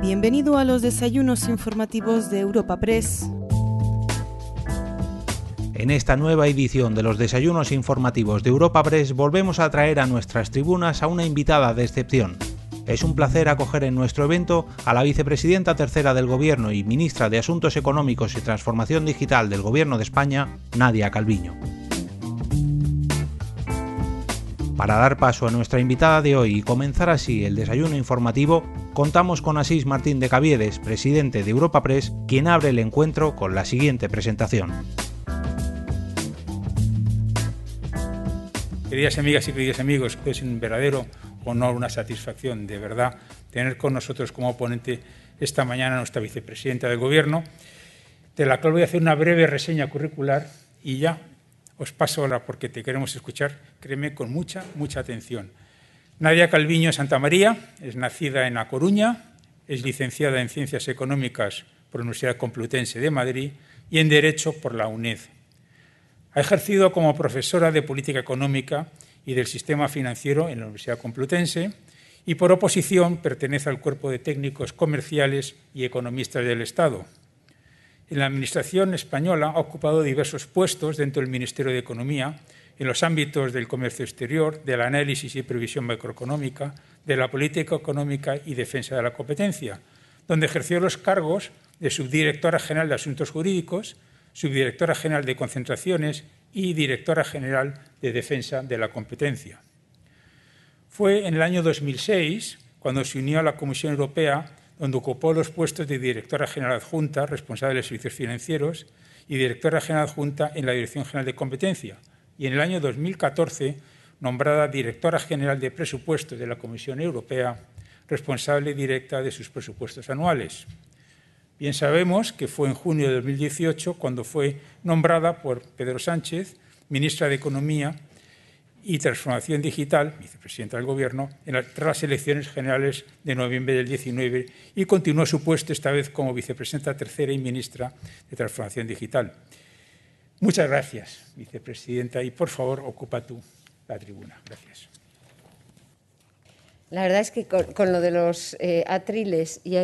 Bienvenido a los desayunos informativos de Europa Press. En esta nueva edición de los desayunos informativos de Europa Press volvemos a traer a nuestras tribunas a una invitada de excepción. Es un placer acoger en nuestro evento a la vicepresidenta tercera del Gobierno y ministra de Asuntos Económicos y Transformación Digital del Gobierno de España, Nadia Calviño. Para dar paso a nuestra invitada de hoy y comenzar así el desayuno informativo, contamos con Asís Martín de Caviedes, presidente de Europa Press, quien abre el encuentro con la siguiente presentación. Queridas amigas y queridos amigos, es un verdadero honor, una satisfacción de verdad tener con nosotros como ponente esta mañana a nuestra vicepresidenta del Gobierno, de la cual voy a hacer una breve reseña curricular y ya os paso ahora porque te queremos escuchar, créeme, con mucha, mucha atención. Nadia Calviño Santa María es nacida en A Coruña, es licenciada en Ciencias Económicas por la Universidad Complutense de Madrid y en Derecho por la UNED. Ha ejercido como profesora de Política Económica y del Sistema Financiero en la Universidad Complutense y por oposición pertenece al Cuerpo de Técnicos Comerciales y Economistas del Estado. En la Administración española ha ocupado diversos puestos dentro del Ministerio de Economía en los ámbitos del comercio exterior, del análisis y previsión macroeconómica, de la política económica y defensa de la competencia, donde ejerció los cargos de subdirectora general de Asuntos Jurídicos, subdirectora general de Concentraciones y directora general de Defensa de la Competencia. Fue en el año 2006 cuando se unió a la Comisión Europea donde ocupó los puestos de directora general adjunta, responsable de servicios financieros, y directora general adjunta en la Dirección General de Competencia, y en el año 2014 nombrada directora general de presupuestos de la Comisión Europea, responsable directa de sus presupuestos anuales. Bien sabemos que fue en junio de 2018 cuando fue nombrada por Pedro Sánchez, ministra de Economía, y Transformación Digital, vicepresidenta del Gobierno, en tras las elecciones generales de noviembre del 19 y continuó su puesto esta vez como vicepresidenta tercera y ministra de Transformación Digital. Muchas gracias, vicepresidenta, y por favor ocupa tú la tribuna. Gracias. La verdad es que con, lo de los eh, atriles y,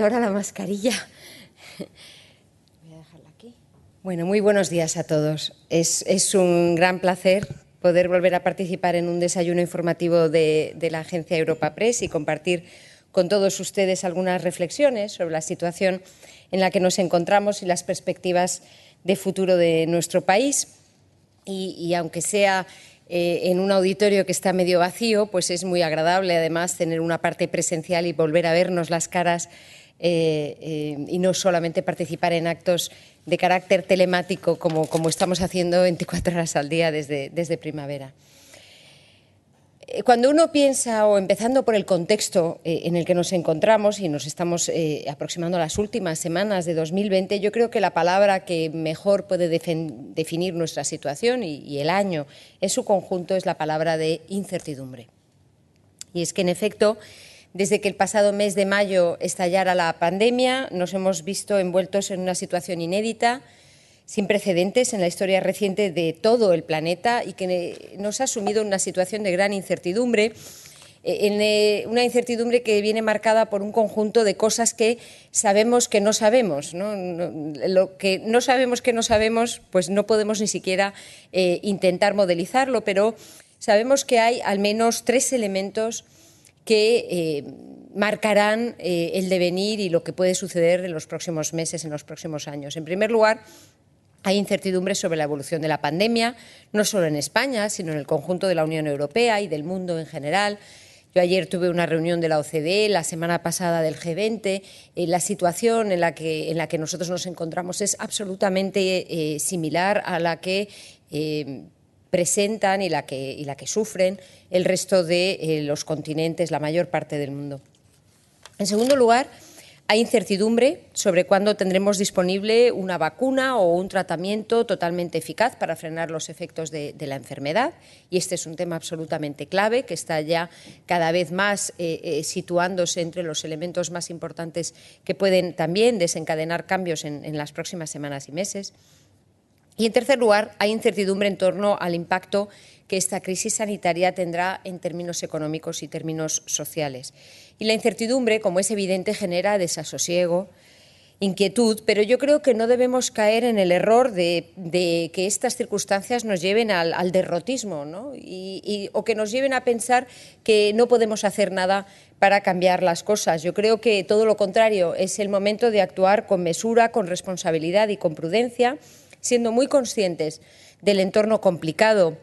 ahora la mascarilla. Voy a dejarla aquí. Bueno, muy buenos días a todos. Es, un gran placer poder volver a participar en un desayuno informativo de, la agencia Europa Press y compartir con todos ustedes algunas reflexiones sobre la situación en la que nos encontramos y las perspectivas de futuro de nuestro país. Y, aunque sea eh, en un auditorio que está medio vacío, pues es muy agradable además tener una parte presencial y volver a vernos las caras eh, eh, y no solamente participar en actos de carácter telemático como, como estamos haciendo 24 horas al día desde, desde primavera. Eh, cuando uno piensa, o empezando por el contexto eh, en el que nos encontramos y nos estamos eh, aproximando a las últimas semanas de 2020, yo creo que la palabra que mejor puede definir nuestra situación y, y el año en su conjunto es la palabra de incertidumbre. Y es que, en efecto, desde que el pasado mes de mayo estallara la pandemia, nos hemos visto envueltos en una situación inédita, sin precedentes en la historia reciente de todo el planeta y que nos ha sumido en una situación de gran incertidumbre, en eh, una incertidumbre que viene marcada por un conjunto de cosas que sabemos que no sabemos. ¿no? Lo que no sabemos que no sabemos, pues no podemos ni siquiera eh, intentar modelizarlo, pero sabemos que hay al menos tres elementos que eh, marcarán eh, el devenir y lo que puede suceder en los próximos meses, en los próximos años. En primer lugar, hay incertidumbre sobre la evolución de la pandemia, no solo en España, sino en el conjunto de la Unión Europea y del mundo en general. Yo ayer tuve una reunión de la OCDE, la semana pasada del G20. Eh, la situación en la, que, nosotros nos encontramos es absolutamente eh, similar a la que eh, presentan y la que, y la que sufren el resto de eh, los continentes, la mayor parte del mundo. En segundo lugar, hay incertidumbre sobre cuándo tendremos disponible una vacuna o un tratamiento totalmente eficaz para frenar los efectos de, la enfermedad. Y este es un tema absolutamente clave que está ya cada vez más eh, eh, situándose entre los elementos más importantes que pueden también desencadenar cambios en las próximas semanas y meses. Y, en tercer lugar, hay incertidumbre en torno al impacto que esta crisis sanitaria tendrá en términos económicos y términos sociales. Y la incertidumbre, como es evidente, genera desasosiego, inquietud, pero yo creo que no debemos caer en el error de, que estas circunstancias nos lleven al, derrotismo o que nos lleven a pensar que no podemos hacer nada para cambiar las cosas. Yo creo que todo lo contrario, es el momento de actuar con mesura, con responsabilidad y con prudencia, siendo muy conscientes del entorno complicado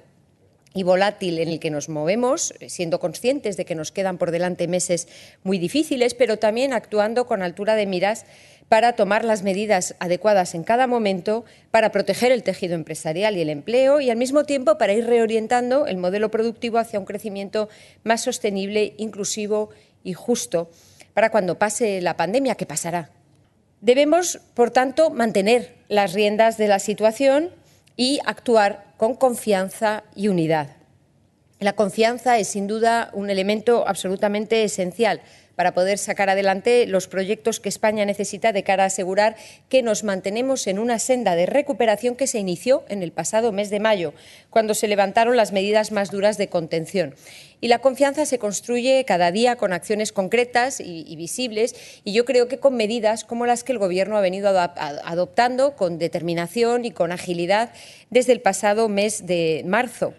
y volátil en el que nos movemos, siendo conscientes de que nos quedan por delante meses muy difíciles, pero también actuando con altura de miras para tomar las medidas adecuadas en cada momento para proteger el tejido empresarial y el empleo y al mismo tiempo para ir reorientando el modelo productivo hacia un crecimiento más sostenible, inclusivo y justo para cuando pase la pandemia, que pasará. Debemos, por tanto, mantener las riendas de la situación y actuar con confianza y unidad. La confianza es sin duda un elemento absolutamente esencial para poder sacar adelante los proyectos que España necesita de cara a asegurar que nos mantenemos en una senda de recuperación que se inició en el pasado mes de mayo, cuando se levantaron las medidas más duras de contención. Y la confianza se construye cada día con acciones concretas y, visibles y yo creo que con medidas como las que el Gobierno ha venido adoptando con determinación y con agilidad desde el pasado mes de marzo.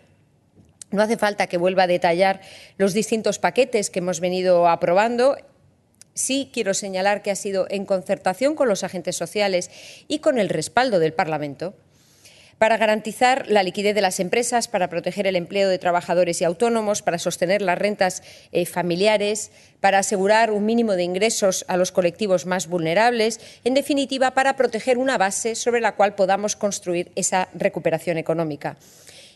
No hace falta que vuelva a detallar los distintos paquetes que hemos venido aprobando. Sí quiero señalar que ha sido en concertación con los agentes sociales y con el respaldo del Parlamento para garantizar la liquidez de las empresas, para proteger el empleo de trabajadores y autónomos, para sostener las rentas eh, familiares, para asegurar un mínimo de ingresos a los colectivos más vulnerables, en definitiva, para proteger una base sobre la cual podamos construir esa recuperación económica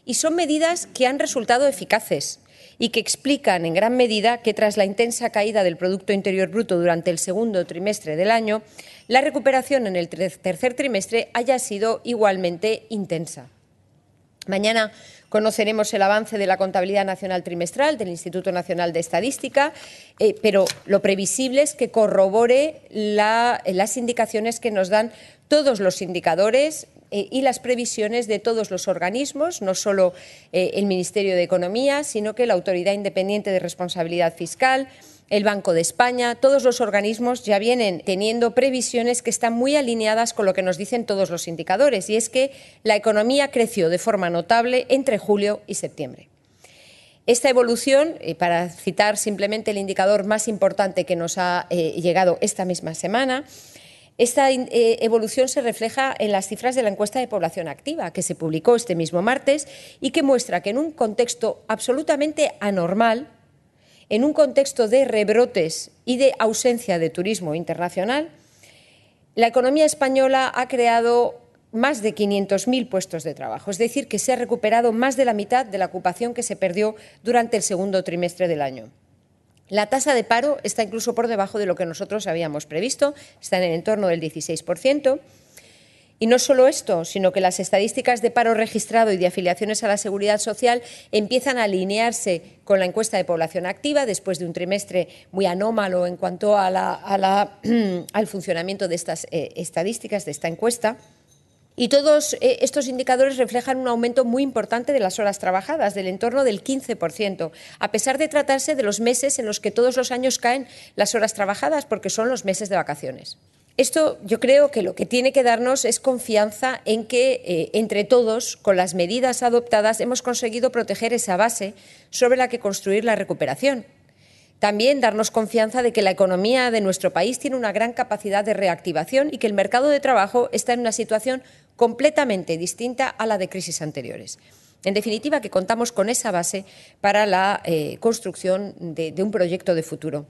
y son medidas que han resultado eficaces y que explican en gran medida que tras la intensa caída del Producto Interior Bruto durante el segundo trimestre del año, la recuperación en el tercer trimestre haya sido igualmente intensa. Mañana conoceremos el avance de la contabilidad nacional trimestral del Instituto Nacional de Estadística, eh, pero lo previsible es que corrobore las indicaciones que nos dan todos los indicadores eh, y las previsiones de todos los organismos, no solo eh, el Ministerio de Economía, sino que la Autoridad Independiente de Responsabilidad Fiscal, el Banco de España, todos los organismos ya vienen teniendo previsiones que están muy alineadas con lo que nos dicen todos los indicadores, y es que la economía creció de forma notable entre julio y septiembre. Esta evolución, eh, para citar simplemente el indicador más importante que nos ha llegado esta misma semana, esta eh, evolución se refleja en las cifras de la encuesta de población activa, que se publicó este mismo martes y que muestra que en un contexto absolutamente anormal, en un contexto de rebrotes y de ausencia de turismo internacional, la economía española ha creado más de 500.000 puestos de trabajo, es decir, que se ha recuperado más de la mitad de la ocupación que se perdió durante el segundo trimestre del año. La tasa de paro está incluso por debajo de lo que nosotros habíamos previsto, está en el entorno del 16%. Y no solo esto, sino que las estadísticas de paro registrado y de afiliaciones a la seguridad social empiezan a alinearse con la encuesta de población activa después de un trimestre muy anómalo en cuanto al funcionamiento de estas eh, estadísticas, de esta encuesta. Y todos eh, estos indicadores reflejan un aumento muy importante de las horas trabajadas, del entorno del 15%, a pesar de tratarse de los meses en los que todos los años caen las horas trabajadas, porque son los meses de vacaciones. Esto yo creo que lo que tiene que darnos es confianza en que eh, entre todos, con las medidas adoptadas, hemos conseguido proteger esa base sobre la que construir la recuperación. También darnos confianza de que la economía de nuestro país tiene una gran capacidad de reactivación y que el mercado de trabajo está en una situación completamente distinta a la de crisis anteriores. En definitiva, que contamos con esa base para la eh, construcción de, un proyecto de futuro.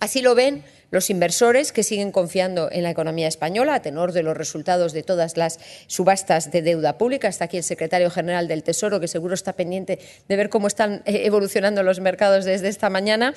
Así lo ven los inversores que siguen confiando en la economía española a tenor de los resultados de todas las subastas de deuda pública. Está aquí el secretario general del Tesoro, que seguro está pendiente de ver cómo están eh, evolucionando los mercados desde esta mañana.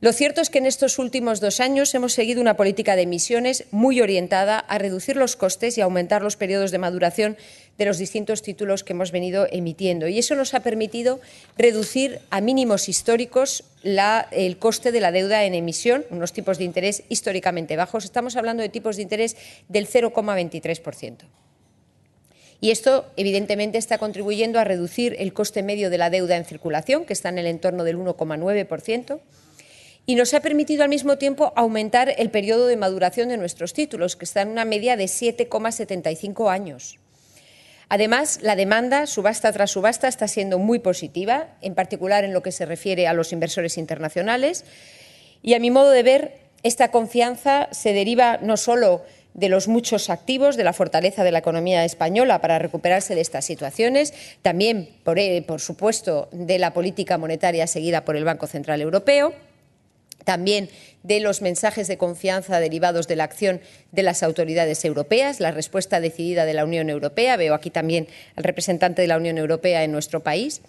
Lo cierto es que en estos últimos dos años hemos seguido una política de emisiones muy orientada a reducir los costes y aumentar los periodos de maduración de los distintos títulos que hemos venido emitiendo. Y eso nos ha permitido reducir a mínimos históricos el coste de la deuda en emisión, unos tipos de interés históricamente bajos. Estamos hablando de tipos de interés del 0,23%. Y esto, evidentemente, está contribuyendo a reducir el coste medio de la deuda en circulación, que está en el entorno del 1,9%, y nos ha permitido al mismo tiempo aumentar el periodo de maduración de nuestros títulos, que está en una media de 7,75 años. Además, la demanda, subasta tras subasta, está siendo muy positiva, en particular en lo que se refiere a los inversores internacionales. Y a mi modo de ver, esta confianza se deriva no solo de los muchos activos, de la fortaleza de la economía española para recuperarse de estas situaciones, también, por, eh, por supuesto, de la política monetaria seguida por el Banco Central Europeo, también de los mensajes de confianza derivados de la acción de las autoridades europeas, la respuesta decidida de la Unión Europea. Veo aquí también al representante de la Unión Europea en nuestro país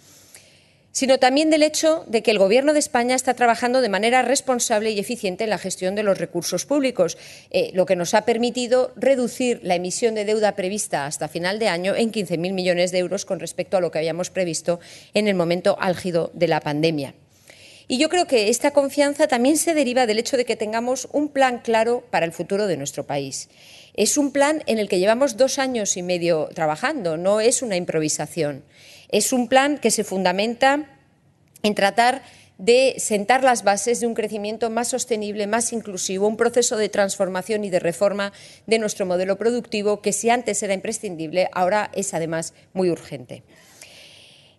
sino también del hecho de que el Gobierno de España está trabajando de manera responsable y eficiente en la gestión de los recursos públicos, eh, lo que nos ha permitido reducir la emisión de deuda prevista hasta final de año en 15.000 millones de euros con respecto a lo que habíamos previsto en el momento álgido de la pandemia. Y yo creo que esta confianza también se deriva del hecho de que tengamos un plan claro para el futuro de nuestro país. Es un plan en el que llevamos dos años y medio trabajando, no es una improvisación. Es un plan que se fundamenta en tratar de sentar las bases de un crecimiento más sostenible, más inclusivo, un proceso de transformación y de reforma de nuestro modelo productivo que si antes era imprescindible, ahora es además muy urgente.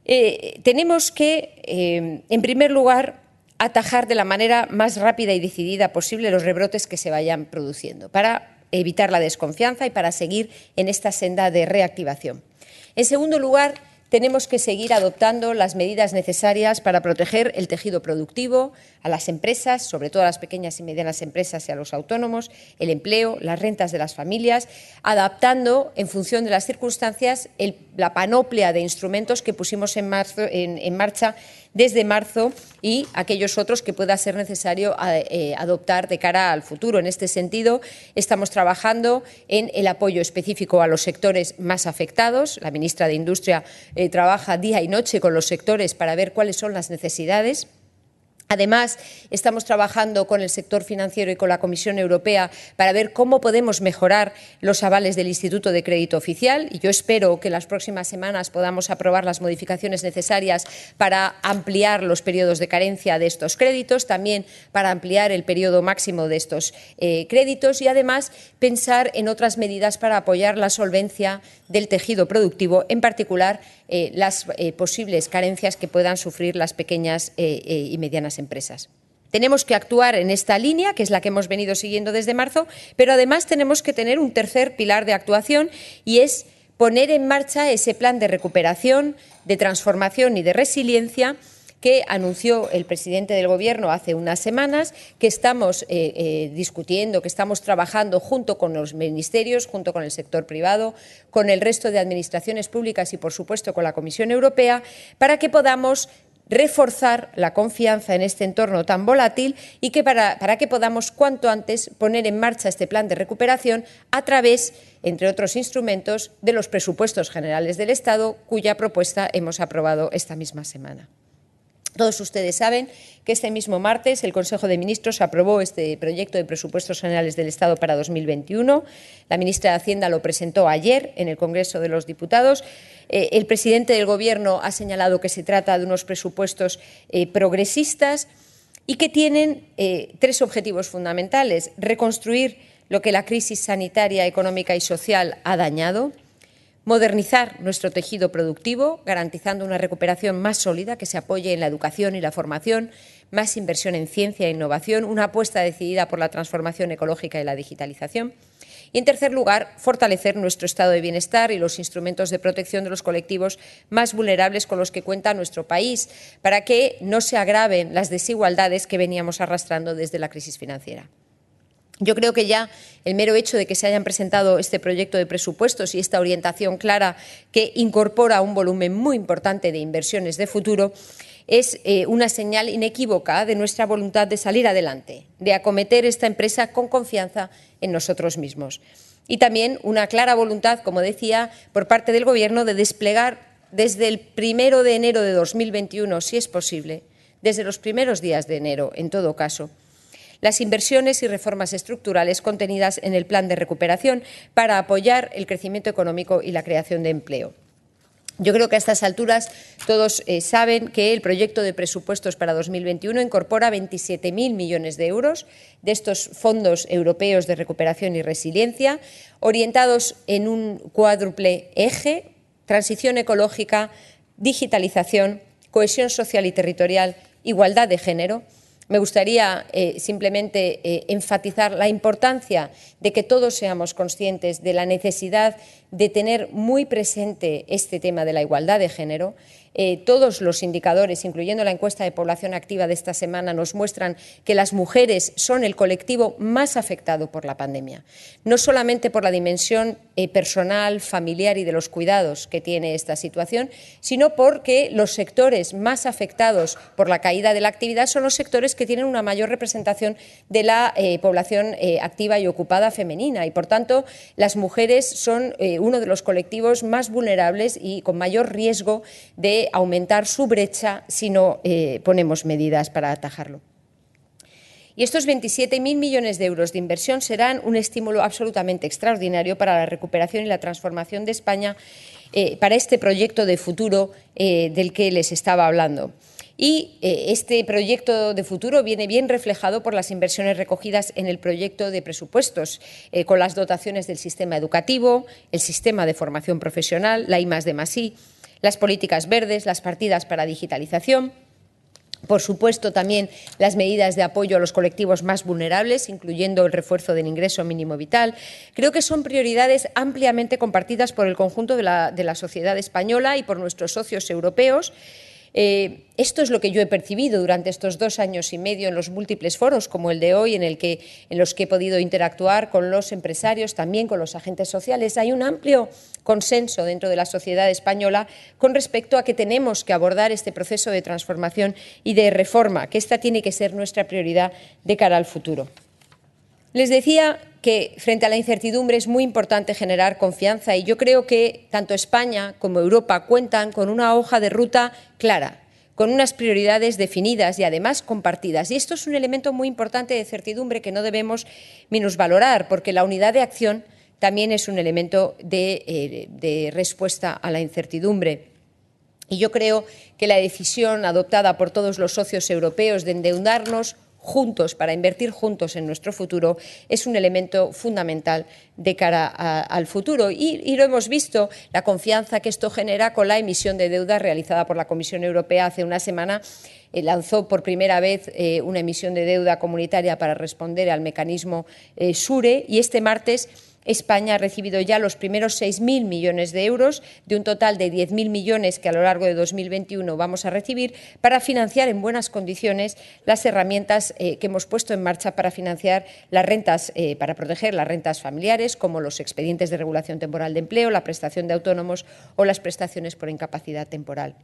Eh, tenemos que, eh, en primer lugar, atajar de la manera más rápida y decidida posible los rebrotes que se vayan produciendo para evitar la desconfianza y para seguir en esta senda de reactivación. En segundo lugar, tenemos que seguir adoptando las medidas necesarias para proteger el tejido productivo, a las empresas, sobre todo a las pequeñas y medianas empresas y a los autónomos, el empleo, las rentas de las familias, adaptando en función de las circunstancias la panoplia de instrumentos que pusimos en, en marcha desde marzo y aquellos otros que pueda ser necesario eh, adoptar de cara al futuro. En este sentido, estamos trabajando en el apoyo específico a los sectores más afectados. La ministra de Industria eh, trabaja día y noche con los sectores para ver cuáles son las necesidades Además, estamos trabajando con el sector financiero y con la Comisión Europea para ver cómo podemos mejorar los avales del Instituto de Crédito Oficial y yo espero que en las próximas semanas podamos aprobar las modificaciones necesarias para ampliar los periodos de carencia de estos créditos, también para ampliar el periodo máximo de estos eh, créditos y además pensar en otras medidas para apoyar la solvencia del tejido productivo, en particular eh, las eh, posibles carencias que puedan sufrir las pequeñas y medianas empresas. Tenemos que actuar en esta línea, que es la que hemos venido siguiendo desde marzo, pero además tenemos que tener un tercer pilar de actuación y es poner en marcha ese plan de recuperación, de transformación y de resiliencia que anunció el presidente del Gobierno hace unas semanas, que estamos eh, eh, discutiendo, que estamos trabajando junto con los ministerios, junto con el sector privado, con el resto de administraciones públicas y, por supuesto, con la Comisión Europea, para que podamos reforzar la confianza en este entorno tan volátil y que para, para, que podamos cuanto antes poner en marcha este plan de recuperación a través, entre otros instrumentos, de los presupuestos generales del Estado, cuya propuesta hemos aprobado esta misma semana. Todos ustedes saben que este mismo martes el Consejo de Ministros aprobó este proyecto de presupuestos generales del Estado para 2021. La ministra de Hacienda lo presentó ayer en el Congreso de los Diputados. Eh, el presidente del Gobierno ha señalado que se trata de unos presupuestos eh, progresistas y que tienen eh, tres objetivos fundamentales. Reconstruir lo que la crisis sanitaria, económica y social ha dañado modernizar nuestro tejido productivo, garantizando una recuperación más sólida que se apoye en la educación y la formación, más inversión en ciencia e innovación, una apuesta decidida por la transformación ecológica y la digitalización. Y, en tercer lugar, fortalecer nuestro estado de bienestar y los instrumentos de protección de los colectivos más vulnerables con los que cuenta nuestro país, para que no se agraven las desigualdades que veníamos arrastrando desde la crisis financiera. Yo creo que ya el mero hecho de que se hayan presentado este proyecto de presupuestos y esta orientación clara que incorpora un volumen muy importante de inversiones de futuro es eh, una señal inequívoca de nuestra voluntad de salir adelante, de acometer esta empresa con confianza en nosotros mismos. Y también una clara voluntad, como decía, por parte del Gobierno de desplegar desde el primero de enero de 2021, si es posible, desde los primeros días de enero, en todo caso, las inversiones y reformas estructurales contenidas en el plan de recuperación para apoyar el crecimiento económico y la creación de empleo. Yo creo que a estas alturas todos eh, saben que el proyecto de presupuestos para 2021 incorpora 27.000 millones de euros de estos fondos europeos de recuperación y resiliencia, orientados en un cuádruple eje, transición ecológica, digitalización, cohesión social y territorial, igualdad de género, me gustaría eh, simplemente eh, enfatizar la importancia de que todos seamos conscientes de la necesidad de tener muy presente este tema de la igualdad de género eh, todos los indicadores, incluyendo la encuesta de población activa de esta semana, nos muestran que las mujeres son el colectivo más afectado por la pandemia, no solamente por la dimensión eh, personal, familiar y de los cuidados que tiene esta situación, sino porque los sectores más afectados por la caída de la actividad son los sectores que tienen una mayor representación de la eh, población activa y ocupada femenina. Y, por tanto, las mujeres son uno de los colectivos más vulnerables y con mayor riesgo de aumentar su brecha si no eh, ponemos medidas para atajarlo. Y estos 27.000 millones de euros de inversión serán un estímulo absolutamente extraordinario para la recuperación y la transformación de España, eh, para este proyecto de futuro eh, del que les estaba hablando. Y este proyecto de futuro viene bien reflejado por las inversiones recogidas en el proyecto de presupuestos, con las dotaciones del sistema educativo, el sistema de formación profesional, la I de Masí, las políticas verdes, las partidas para digitalización, por supuesto, también las medidas de apoyo a los colectivos más vulnerables, incluyendo el refuerzo del ingreso mínimo vital. Creo que son prioridades ampliamente compartidas por el conjunto de la, de la sociedad española y por nuestros socios europeos. Eh, esto es lo que yo he percibido durante estos dos años y medio en los múltiples foros, como el de hoy, en, en los que he podido interactuar con los empresarios, también con los agentes sociales. Hay un amplio consenso dentro de la sociedad española con respecto a que tenemos que abordar este proceso de transformación y de reforma, que esta tiene que ser nuestra prioridad de cara al futuro. Les decía que frente a la incertidumbre es muy importante generar confianza y yo creo que tanto España como Europa cuentan con una hoja de ruta clara, con unas prioridades definidas y además compartidas. Y esto es un elemento muy importante de certidumbre que no debemos minusvalorar, porque la unidad de acción también es un elemento de, eh, de respuesta a la incertidumbre. Y yo creo que la decisión adoptada por todos los socios europeos de endeudarnos juntos, para invertir juntos en nuestro futuro, es un elemento fundamental de cara al futuro. Y, lo hemos visto, la confianza que esto genera con la emisión de deuda realizada por la Comisión Europea hace una semana. Eh, lanzó por primera vez eh, una emisión de deuda comunitaria para responder al mecanismo eh, SURE y este martes España ha recibido ya los primeros 6.000 millones de euros de un total de 10.000 millones que a lo largo de 2021 vamos a recibir para financiar en buenas condiciones las herramientas eh, que hemos puesto en marcha para financiar las rentas, eh, para proteger las rentas familiares, como los expedientes de regulación temporal de empleo, la prestación de autónomos o las prestaciones por incapacidad temporal.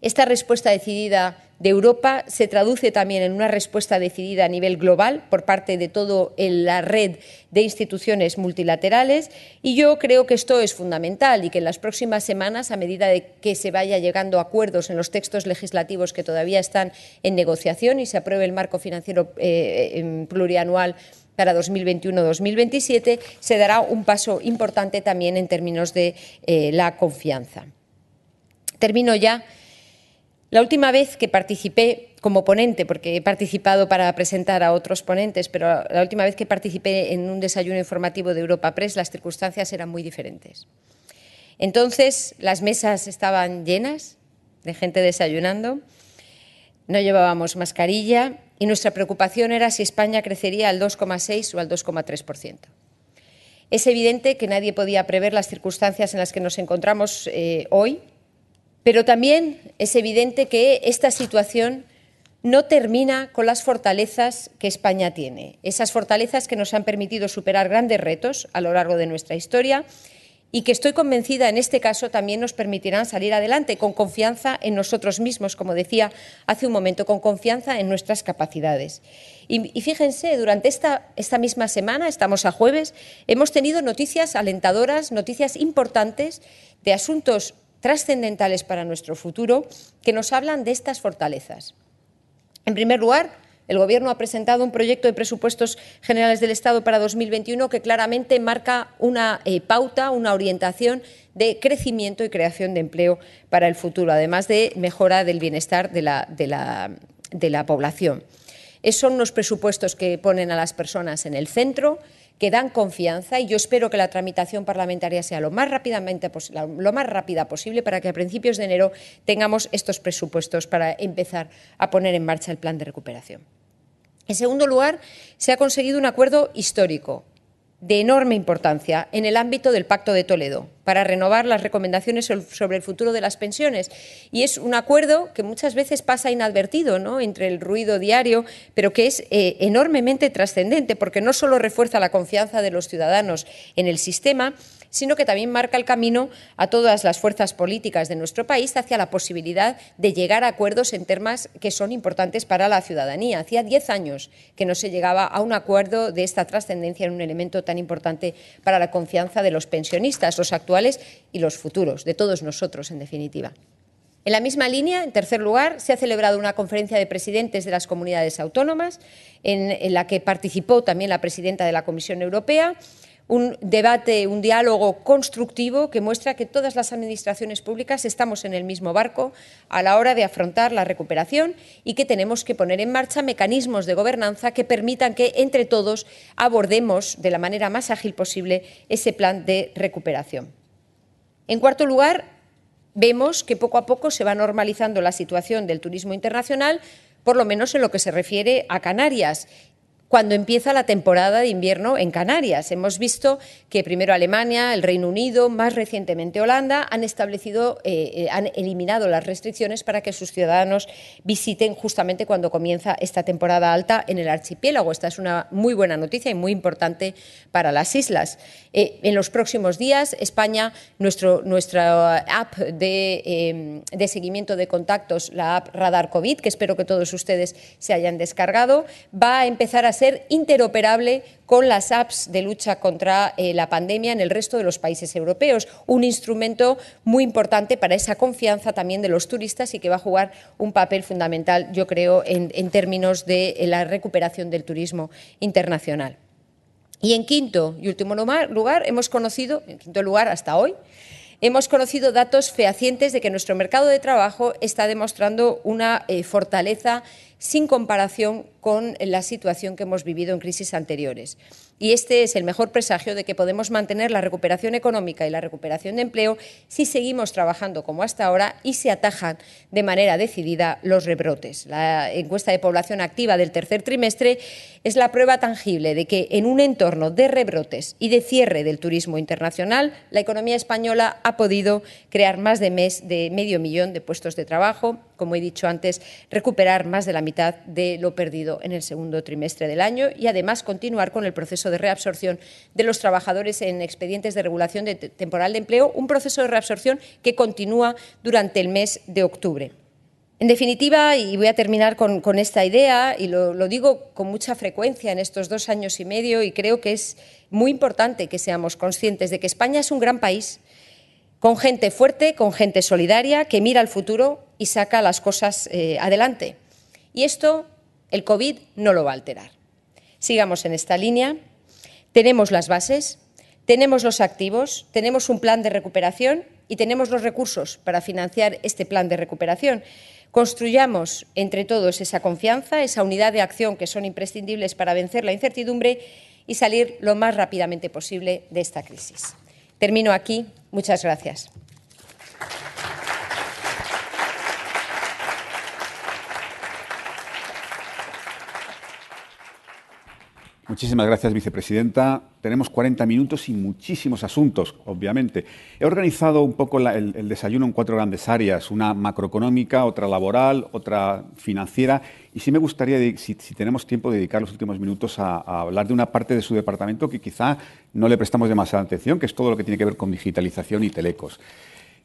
Esta respuesta decidida de Europa se traduce también en una respuesta decidida a nivel global por parte de toda la red de instituciones multilaterales y yo creo que esto es fundamental y que en las próximas semanas, a medida de que se vaya llegando a acuerdos en los textos legislativos que todavía están en negociación y se apruebe el marco financiero eh, plurianual para 2021-2027, se dará un paso importante también en términos de eh, la confianza. Termino ya. La última vez que participé como ponente, porque he participado para presentar a otros ponentes, pero la última vez que participé en un desayuno informativo de Europa Press, las circunstancias eran muy diferentes. Entonces, las mesas estaban llenas de gente desayunando, no llevábamos mascarilla y nuestra preocupación era si España crecería al 2,6 o al 2,3%. Es evidente que nadie podía prever las circunstancias en las que nos encontramos eh, hoy pero también es evidente que esta situación no termina con las fortalezas que España tiene, esas fortalezas que nos han permitido superar grandes retos a lo largo de nuestra historia y que estoy convencida en este caso también nos permitirán salir adelante con confianza en nosotros mismos, como decía hace un momento, con confianza en nuestras capacidades. Y, fíjense, durante esta, esta misma semana, estamos a jueves, hemos tenido noticias alentadoras, noticias importantes de asuntos trascendentales para nuestro futuro que nos hablan de estas fortalezas. En primer lugar, el Gobierno ha presentado un proyecto de presupuestos generales del Estado para 2021 que claramente marca una eh, pauta, una orientación de crecimiento y creación de empleo para el futuro, además de mejora del bienestar de la, de la, de la población. Esos son los presupuestos que ponen a las personas en el centro, que dan confianza y yo espero que la tramitación parlamentaria sea lo más, rápidamente, lo más rápida posible para que a principios de enero tengamos estos presupuestos para empezar a poner en marcha el plan de recuperación. En segundo lugar, se ha conseguido un acuerdo histórico de enorme importancia en el ámbito del Pacto de Toledo para renovar las recomendaciones sobre el futuro de las pensiones. Y es un acuerdo que muchas veces pasa inadvertido ¿no? entre el ruido diario, pero que es eh, enormemente trascendente porque no solo refuerza la confianza de los ciudadanos en el sistema, sino que también marca el camino a todas las fuerzas políticas de nuestro país hacia la posibilidad de llegar a acuerdos en temas que son importantes para la ciudadanía. Hacía diez años que no se llegaba a un acuerdo de esta trascendencia en un elemento tan importante para la confianza de los pensionistas, los actuales y los futuros, de todos nosotros, en definitiva. En la misma línea, en tercer lugar, se ha celebrado una conferencia de presidentes de las comunidades autónomas, en, en la que participó también la presidenta de la Comisión Europea un debate, un diálogo constructivo que muestra que todas las administraciones públicas estamos en el mismo barco a la hora de afrontar la recuperación y que tenemos que poner en marcha mecanismos de gobernanza que permitan que entre todos abordemos de la manera más ágil posible ese plan de recuperación. En cuarto lugar, vemos que poco a poco se va normalizando la situación del turismo internacional, por lo menos en lo que se refiere a Canarias, cuando empieza la temporada de invierno en Canarias. Hemos visto que primero Alemania, el Reino Unido, más recientemente Holanda han establecido, eh, eh, han eliminado las restricciones para que sus ciudadanos visiten justamente cuando comienza esta temporada alta en el archipiélago. Esta es una muy buena noticia y muy importante para las islas. Eh, en los próximos días, España, nuestra app de, de seguimiento de contactos, la app Radar COVID, que espero que todos ustedes se hayan descargado, va a empezar a ser interoperable con las apps de lucha contra eh, la pandemia en el resto de los países europeos. Un instrumento muy importante para esa confianza también de los turistas y que va a jugar un papel fundamental, yo creo, en, términos de eh, la recuperación del turismo internacional. Y en quinto y último lugar, hemos conocido, en quinto lugar hasta hoy, hemos conocido datos fehacientes de que nuestro mercado de trabajo está demostrando una eh, fortaleza sin comparación con la situación que hemos vivido en crisis anteriores. Y este es el mejor presagio de que podemos mantener la recuperación económica y la recuperación de empleo si seguimos trabajando como hasta ahora y se atajan de manera decidida los rebrotes. La encuesta de población activa del tercer trimestre es la prueba tangible de que en un entorno de rebrotes y de cierre del turismo internacional, la economía española ha podido crear más de, mes, de medio millón de puestos de trabajo, como he dicho antes, recuperar más de la mitad de lo perdido en el segundo trimestre del año y además continuar con el proceso de reabsorción de los trabajadores en expedientes de regulación temporal de empleo, un proceso de reabsorción que continúa durante el mes de octubre. En definitiva, y voy a terminar con, esta idea, y lo, lo, digo con mucha frecuencia en estos dos años y medio, y creo que es muy importante que seamos conscientes de que España es un gran país, con gente fuerte, con gente solidaria, que mira al futuro y saca las cosas eh, adelante. Y esto el COVID no lo va a alterar. Sigamos en esta línea. Tenemos las bases, tenemos los activos, tenemos un plan de recuperación y tenemos los recursos para financiar este plan de recuperación. Construyamos entre todos esa confianza, esa unidad de acción que son imprescindibles para vencer la incertidumbre y salir lo más rápidamente posible de esta crisis. Termino aquí. Muchas gracias. Muchísimas gracias, vicepresidenta. Tenemos 40 minutos y muchísimos asuntos, obviamente. He organizado un poco el, desayuno en cuatro grandes áreas, una macroeconómica, otra laboral, otra financiera. Y sí me gustaría, si, tenemos tiempo, dedicar los últimos minutos a, hablar de una parte de su departamento que quizá no le prestamos demasiada atención, que es todo lo que tiene que ver con digitalización y telecos.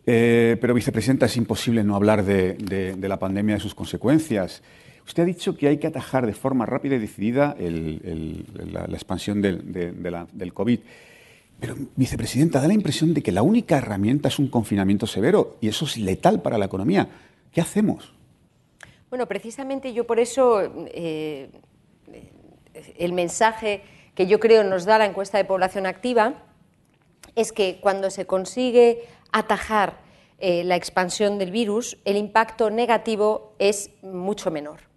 Eh, pero, vicepresidenta, es imposible no hablar de, de la pandemia y sus consecuencias. Usted ha dicho que hay que atajar de forma rápida y decidida la, expansión del, COVID. Pero, vicepresidenta, da la impresión de que la única herramienta es un confinamiento severo y eso es letal para la economía. ¿Qué hacemos? Bueno, precisamente yo por eso eh, el mensaje que yo creo nos da la encuesta de población activa es que cuando se consigue atajar eh, la expansión del virus, el impacto negativo es mucho menor.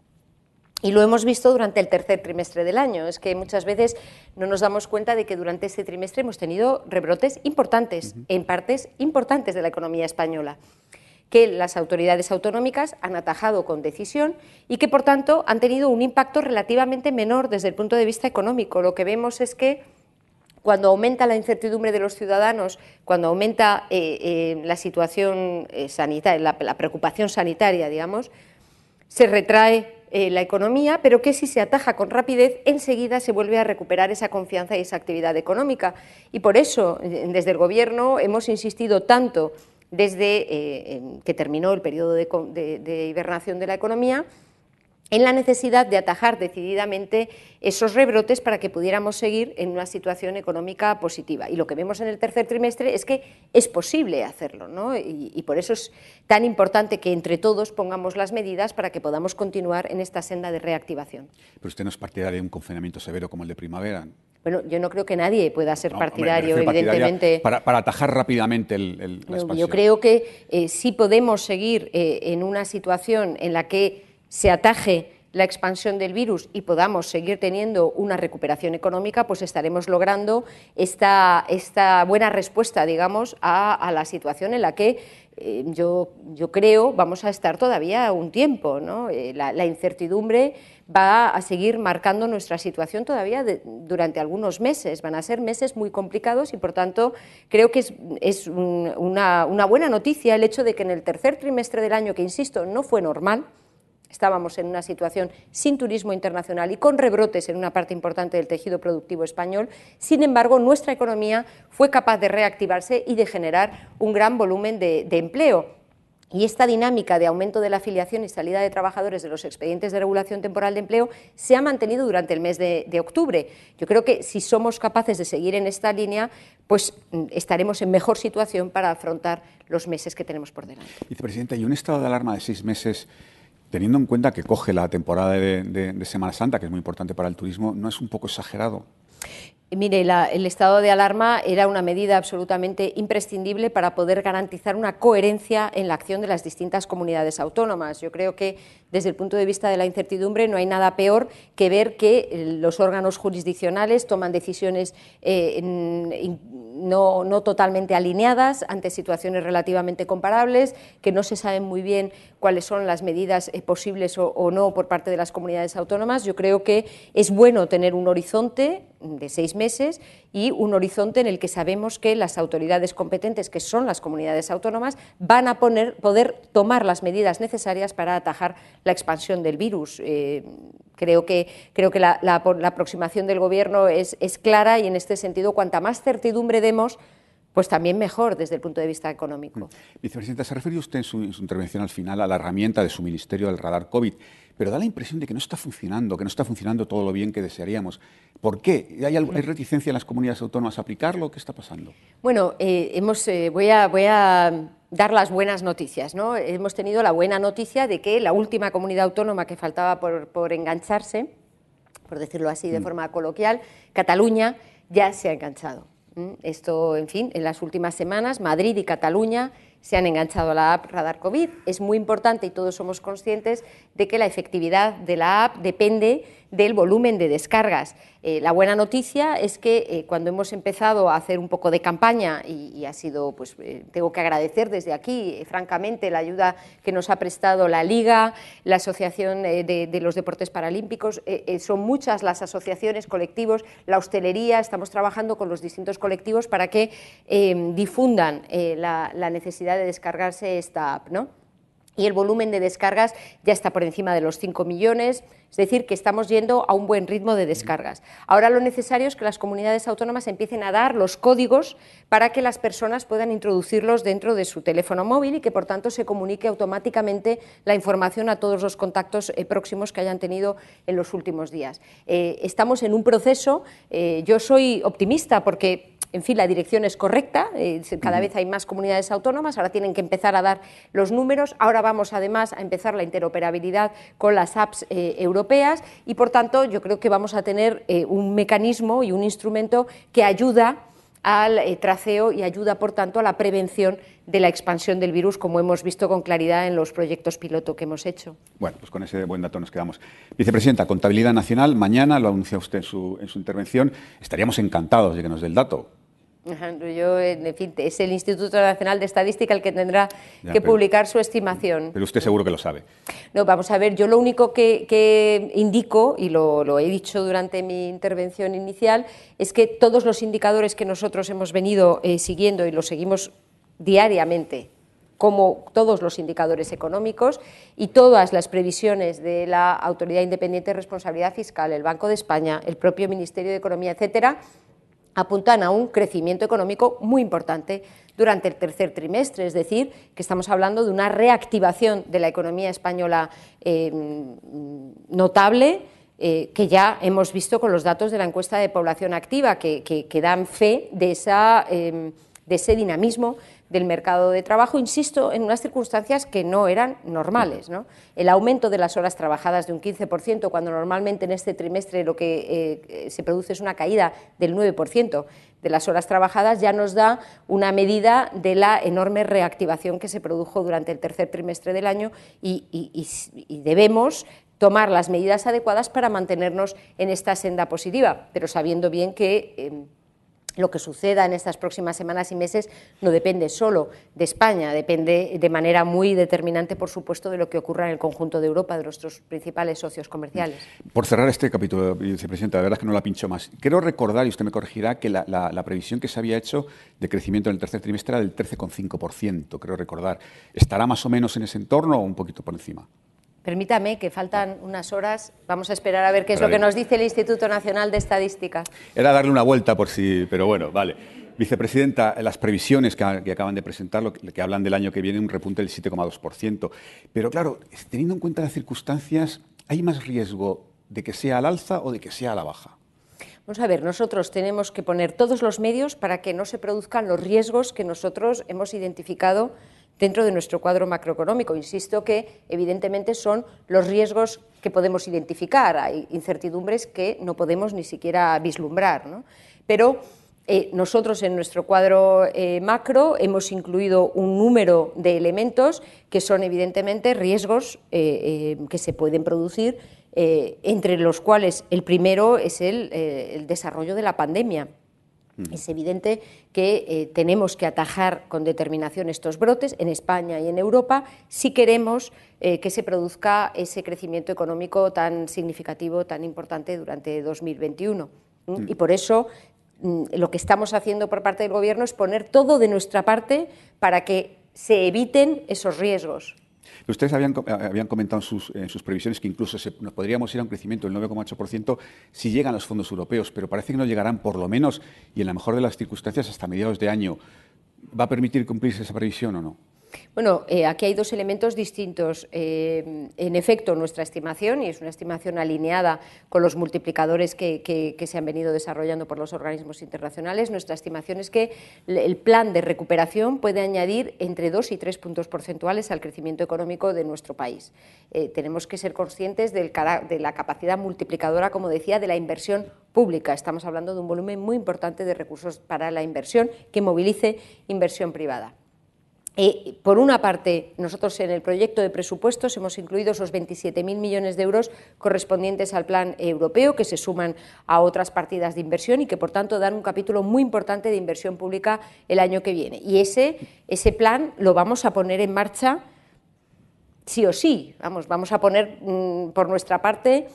Y lo hemos visto durante el tercer trimestre del año. Es que muchas veces no nos damos cuenta de que durante este trimestre hemos tenido rebrotes importantes, en partes importantes de la economía española, que las autoridades autonómicas han atajado con decisión y que, por tanto, han tenido un impacto relativamente menor desde el punto de vista económico. Lo que vemos es que cuando aumenta la incertidumbre de los ciudadanos, cuando aumenta eh, eh, la situación eh, sanitaria, la preocupación sanitaria, digamos, se retrae eh, la economía, pero que si se ataja con rapidez, enseguida se vuelve a recuperar esa confianza y esa actividad económica. Y por eso, desde el Gobierno, hemos insistido tanto desde eh, que terminó el periodo de hibernación de la economía, en la necesidad de atajar decididamente esos rebrotes para que pudiéramos seguir en una situación económica positiva. Y lo que vemos en el tercer trimestre es que es posible hacerlo, ¿no? y, por eso es tan importante que entre todos pongamos las medidas para que podamos continuar en esta senda de reactivación. Pero usted no es partidario de un confinamiento severo como el de primavera. Bueno, yo no creo que nadie pueda ser partidario, evidentemente. Para, atajar rápidamente el, la expansión. Yo creo que eh, sí podemos seguir eh, en una situación en la que se ataje la expansión del virus y podamos seguir teniendo una recuperación económica, pues estaremos logrando esta, buena respuesta, digamos, a, la situación en la que eh, yo, creo vamos a estar todavía un tiempo. ¿no? Eh, la, incertidumbre va a seguir marcando nuestra situación todavía durante algunos meses. Van a ser meses muy complicados y, por tanto, creo que es, es una, una buena noticia el hecho de que en el tercer trimestre del año, que insisto, no fue normal, estábamos en una situación sin turismo internacional y con rebrotes en una parte importante del tejido productivo español. Sin embargo, nuestra economía fue capaz de reactivarse y de generar un gran volumen de, empleo. Y esta dinámica de aumento de la afiliación y salida de trabajadores de los expedientes de regulación temporal de empleo se ha mantenido durante el mes de, octubre. Yo creo que si somos capaces de seguir en esta línea, pues mm, estaremos en mejor situación para afrontar los meses que tenemos por delante. Vicepresidenta, ¿y un estado de alarma de seis meses teniendo en cuenta que coge la temporada de, Semana Santa, que es muy importante para el turismo, ¿no es un poco exagerado? Mire, el estado de alarma era una medida absolutamente imprescindible para poder garantizar una coherencia en la acción de las distintas comunidades autónomas. Yo creo que desde el punto de vista de la incertidumbre no hay nada peor que ver que eh, los órganos jurisdiccionales toman decisiones eh, no, totalmente alineadas ante situaciones relativamente comparables, que no se saben muy bien cuáles son las medidas eh, posibles o, no por parte de las comunidades autónomas. Yo creo que es bueno tener un horizonte de seis meses y un horizonte en el que sabemos que las autoridades competentes, que son las comunidades autónomas, van a poder tomar las medidas necesarias para atajar la expansión del virus. Eh, creo que, creo que la, aproximación del Gobierno es, clara y en este sentido, cuanta más certidumbre demos, pues también mejor desde el punto de vista económico. Mm. Vicepresidenta, se refirió usted en su, intervención al final a la herramienta de su ministerio del radar COVID, pero da la impresión de que no está funcionando, que no está funcionando todo lo bien que desearíamos. ¿Por qué? ¿Hay, reticencia en las comunidades autónomas a aplicarlo? ¿Qué está pasando? Bueno, eh, hemos, eh, voy, a, voy a dar las buenas noticias. ¿no? Hemos tenido la buena noticia de que la última comunidad autónoma que faltaba por, por engancharse, por decirlo así de mm. forma coloquial, Cataluña, ya se ha enganchado. Esto, en fin, en las últimas semanas, Madrid y Cataluña se han enganchado a la app Radar COVID. Es muy importante y todos somos conscientes de que la efectividad de la app depende del volumen de descargas. Eh, la buena noticia es que eh, cuando hemos empezado a hacer un poco de campaña, y, ha sido, pues eh, tengo que agradecer desde aquí, francamente, la ayuda que nos ha prestado la Liga, la Asociación de, los Deportes Paralímpicos, son muchas las asociaciones, colectivos, la hostelería, estamos trabajando con los distintos colectivos para que difundan la, la necesidad de descargarse esta app, ¿no? Y el volumen de descargas ya está por encima de los 5 millones, es decir, que estamos yendo a un buen ritmo de descargas. Ahora lo necesario es que las comunidades autónomas empiecen a dar los códigos para que las personas puedan introducirlos dentro de su teléfono móvil y que por tanto se comunique automáticamente la información a todos los contactos eh, próximos que hayan tenido en los últimos días. Eh, estamos en un proceso, eh, yo soy optimista porque en fin, la dirección es correcta, eh, cada vez hay más comunidades autónomas, ahora tienen que empezar a dar los números, ahora vamos además a empezar la interoperabilidad con las apps eh, europeas y por tanto yo creo que vamos a tener eh, un mecanismo y un instrumento que ayuda al traceo y ayuda, por tanto, a la prevención de la expansión del virus, como hemos visto con claridad en los proyectos piloto que hemos hecho. Bueno, pues con ese buen dato nos quedamos. Vicepresidenta, Contabilidad Nacional, mañana, lo anuncia usted en su, en su intervención, estaríamos encantados de que nos dé el dato. Yo, en fin, es el Instituto Nacional de Estadística el que tendrá que publicar su estimación. Pero usted seguro que lo sabe. No, vamos a ver, yo lo único que, indico, y lo, he dicho durante mi intervención inicial, es que todos los indicadores que nosotros hemos venido eh, siguiendo y los seguimos diariamente, como todos los indicadores económicos y todas las previsiones de la Autoridad Independiente de Responsabilidad Fiscal, el Banco de España, el propio Ministerio de Economía, etcétera, apuntan a un crecimiento económico muy importante durante el tercer trimestre, es decir, que estamos hablando de una reactivación de la economía española em, notable, eh, que ya hemos visto con los datos de la encuesta de población activa, que, dan fe de, esa, em, de ese dinamismo del mercado de trabajo, insisto, en unas circunstancias que no eran normales. ¿no? El aumento de las horas trabajadas de un 15%, cuando normalmente en este trimestre lo que eh, se produce es una caída del 9% de las horas trabajadas, ya nos da una medida de la enorme reactivación que se produjo durante el tercer trimestre del año y, debemos tomar las medidas adecuadas para mantenernos en esta senda positiva, pero sabiendo bien que... Em, lo que suceda en estas próximas semanas y meses no depende solo de España, depende de manera muy determinante, por supuesto, de lo que ocurra en el conjunto de Europa, de nuestros principales socios comerciales. Por cerrar este capítulo, vicepresidenta, la verdad es que no la pincho más. Quiero recordar, y usted me corregirá, que la, previsión que se había hecho de crecimiento en el tercer trimestre era del 13,5%, creo recordar. ¿Estará más o menos en ese entorno o un poquito por encima? Permítame que faltan unas horas. Vamos a esperar a ver qué es lo que nos dice el Instituto Nacional de Estadística. Era darle una vuelta por si, pero bueno, vale. Vicepresidenta, las previsiones que, acaban de presentar, que hablan del año que viene, un repunte del 7,2%. Pero claro, teniendo en cuenta las circunstancias, ¿hay más riesgo de que sea al alza o de que sea a la baja? Vamos a ver, nosotros tenemos que poner todos los medios para que no se produzcan los riesgos que nosotros hemos identificado dentro de nuestro cuadro macroeconómico. Insisto que, evidentemente, son los riesgos que podemos identificar. Hay incertidumbres que no podemos ni siquiera vislumbrar. Pero eh, nosotros en nuestro cuadro eh, macro hemos incluido un número de elementos que son, evidentemente, riesgos eh, que se pueden producir, entre los cuales el primero es el desarrollo de la pandemia. Es evidente que eh, tenemos que atajar con determinación estos brotes en España y en Europa si queremos eh, que se produzca ese crecimiento económico tan significativo, tan importante durante 2021. Y por eso mm, lo que estamos haciendo por parte del Gobierno es poner todo de nuestra parte para que se eviten esos riesgos. Ustedes habían, habían comentado en sus, sus, previsiones que incluso nos podríamos ir a un crecimiento del 9,8% si llegan los fondos europeos, pero parece que no llegarán por lo menos, y en la mejor de las circunstancias, hasta mediados de año. ¿Va a permitir cumplirse esa previsión o no? Bueno, eh, aquí hay dos elementos distintos. Eh, en efecto, nuestra estimación, y es una estimación alineada con los multiplicadores que, se han venido desarrollando por los organismos internacionales, nuestra estimación es que el plan de recuperación puede añadir entre dos y tres puntos porcentuales al crecimiento económico de nuestro país. Eh, tenemos que ser conscientes de la capacidad multiplicadora, como decía, de la inversión pública. Estamos hablando de un volumen muy importante de recursos para la inversión que movilice inversión privada. Eh, por una parte, nosotros en el proyecto de presupuestos hemos incluido esos 27.000 millones de euros correspondientes al plan europeo, que se suman a otras partidas de inversión y que, por tanto, dan un capítulo muy importante de inversión pública el año que viene. Y ese, ese plan lo vamos a poner en marcha sí o sí. Vamos, vamos a poner mm, por nuestra parte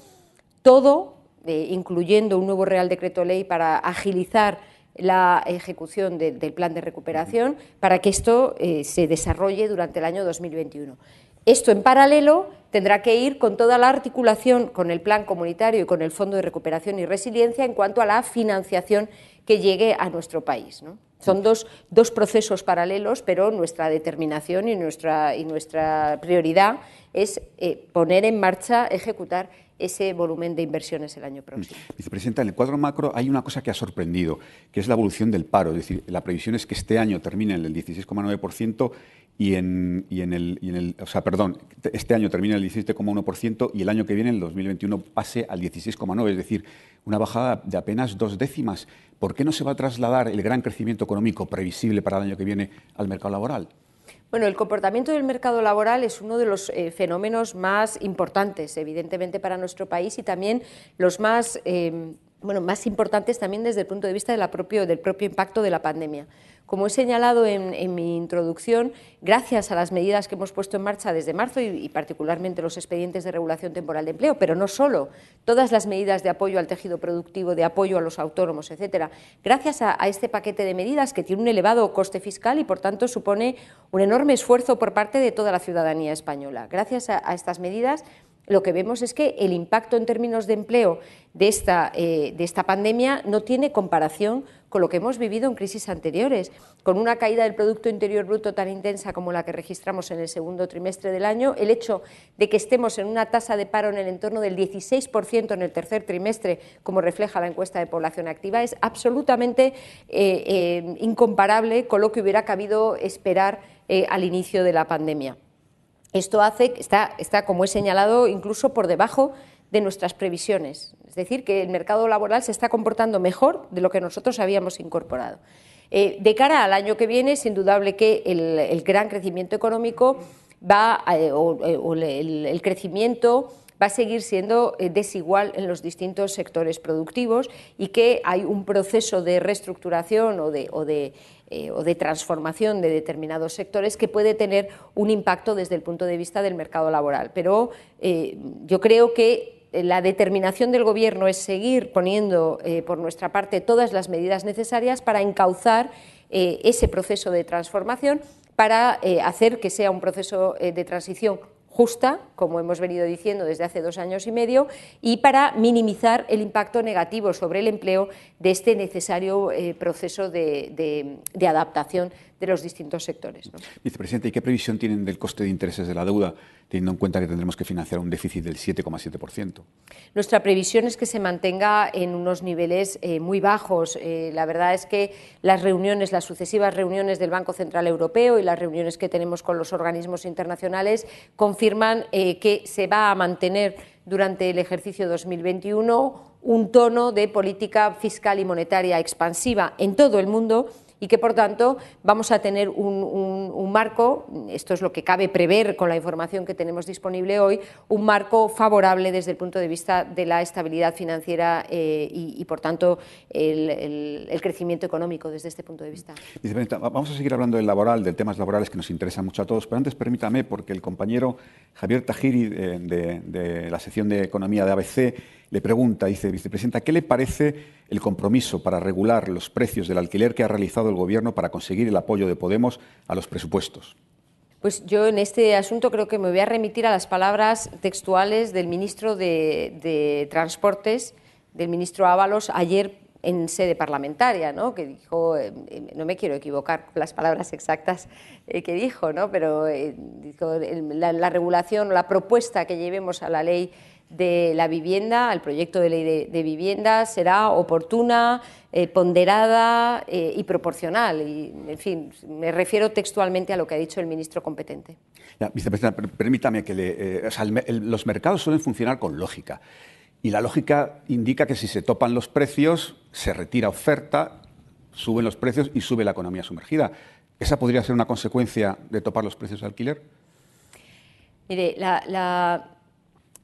todo, eh, incluyendo un nuevo Real Decreto Ley para agilizar la ejecución del plan de recuperación para que esto eh, se desarrolle durante el año 2021. Esto en paralelo tendrá que ir con toda la articulación con el plan comunitario y con el Fondo de Recuperación y Resiliencia en cuanto a la financiación que llegue a nuestro país. Son dos, dos, procesos paralelos, pero nuestra determinación y nuestra, y nuestra prioridad es eh, poner en marcha, ejecutar ese volumen de inversiones el año próximo. Vicepresidenta, en el cuadro macro hay una cosa que ha sorprendido, que es la evolución del paro. Es decir, la previsión es que este año termine en el 16,9% y en, y en, el, y en el, o sea, perdón, este año termina el 17,1% y el año que viene, el 2021, pase al 16,9%, es decir, una bajada de apenas dos décimas. ¿Por qué no se va a trasladar el gran crecimiento económico previsible para el año que viene al mercado laboral? Bueno, el comportamiento del mercado laboral es uno de los eh, fenómenos más importantes, evidentemente, para nuestro país y también los más, eh, bueno, más importantes también desde el punto de vista del propio impacto de la pandemia. Como he señalado en, mi introducción, gracias a las medidas que hemos puesto en marcha desde marzo y, particularmente los expedientes de regulación temporal de empleo, pero no solo, todas las medidas de apoyo al tejido productivo, de apoyo a los autónomos, etcétera, gracias a, este paquete de medidas que tiene un elevado coste fiscal y, por tanto, supone un enorme esfuerzo por parte de toda la ciudadanía española. Gracias a estas medidas lo que vemos es que el impacto en términos de empleo de esta, eh, de esta pandemia no tiene comparación con lo que hemos vivido en crisis anteriores, con una caída del Producto Interior Bruto tan intensa como la que registramos en el segundo trimestre del año, el hecho de que estemos en una tasa de paro en el entorno del 16% en el tercer trimestre, como refleja la encuesta de población activa, es absolutamente eh, eh, incomparable con lo que hubiera cabido esperar al inicio de la pandemia. Esto hace, está, está, como he señalado, incluso por debajo de nuestras previsiones. Es decir, que el mercado laboral se está comportando mejor de lo que nosotros habíamos incorporado. Eh, de cara al año que viene, es indudable que el, gran crecimiento económico va, eh, o, eh, el, crecimiento va a seguir siendo desigual en los distintos sectores productivos y que hay un proceso de reestructuración o de eh, o de transformación de determinados sectores que puede tener un impacto desde el punto de vista del mercado laboral. Pero eh, yo creo que la determinación del Gobierno es seguir poniendo eh, por nuestra parte todas las medidas necesarias para encauzar ese proceso de transformación, para hacer que sea un proceso de transición justa, como hemos venido diciendo desde hace dos años y medio, y para minimizar el impacto negativo sobre el empleo de este necesario eh, proceso de, adaptación de los distintos sectores. Vicepresidente, ¿y qué previsión tienen del coste de intereses de la deuda, teniendo en cuenta que tendremos que financiar un déficit del 7,7%? Nuestra previsión es que se mantenga en unos niveles eh, muy bajos. Eh, la verdad es que las reuniones, las sucesivas reuniones del Banco Central Europeo y las reuniones que tenemos con los organismos internacionales confirman eh, que se va a mantener durante el ejercicio 2021 un tono de política fiscal y monetaria expansiva en todo el mundo y que, por tanto, vamos a tener un, marco, esto es lo que cabe prever con la información que tenemos disponible hoy, un marco favorable desde el punto de vista de la estabilidad financiera eh, y, por tanto, el, crecimiento económico desde este punto de vista. Vamos a seguir hablando del laboral, de temas laborales que nos interesan mucho a todos, pero antes permítame, porque el compañero Javier Tajiri de, de la sección de Economía de ABC le pregunta, dice, vicepresidenta, ¿qué le parece el compromiso para regular los precios del alquiler que ha realizado el Gobierno para conseguir el apoyo de Podemos a los presupuestos? Pues yo en este asunto creo que me voy a remitir a las palabras textuales del ministro de, Transportes, del ministro Ábalos, ayer en sede parlamentaria, ¿no? que dijo, eh, no me quiero equivocar con las palabras exactas eh, que dijo, ¿no? pero eh, la, la regulación, la propuesta que llevemos a la ley de la vivienda, al proyecto de ley de, vivienda, será oportuna, eh, ponderada eh, y proporcional. Y, en fin, me refiero textualmente a lo que ha dicho el ministro competente. vicepresidenta, permítame que le, eh, los mercados suelen funcionar con lógica. Y la lógica indica que si se topan los precios, se retira oferta, suben los precios y sube la economía sumergida. ¿Esa podría ser una consecuencia de topar los precios de alquiler? Mire, la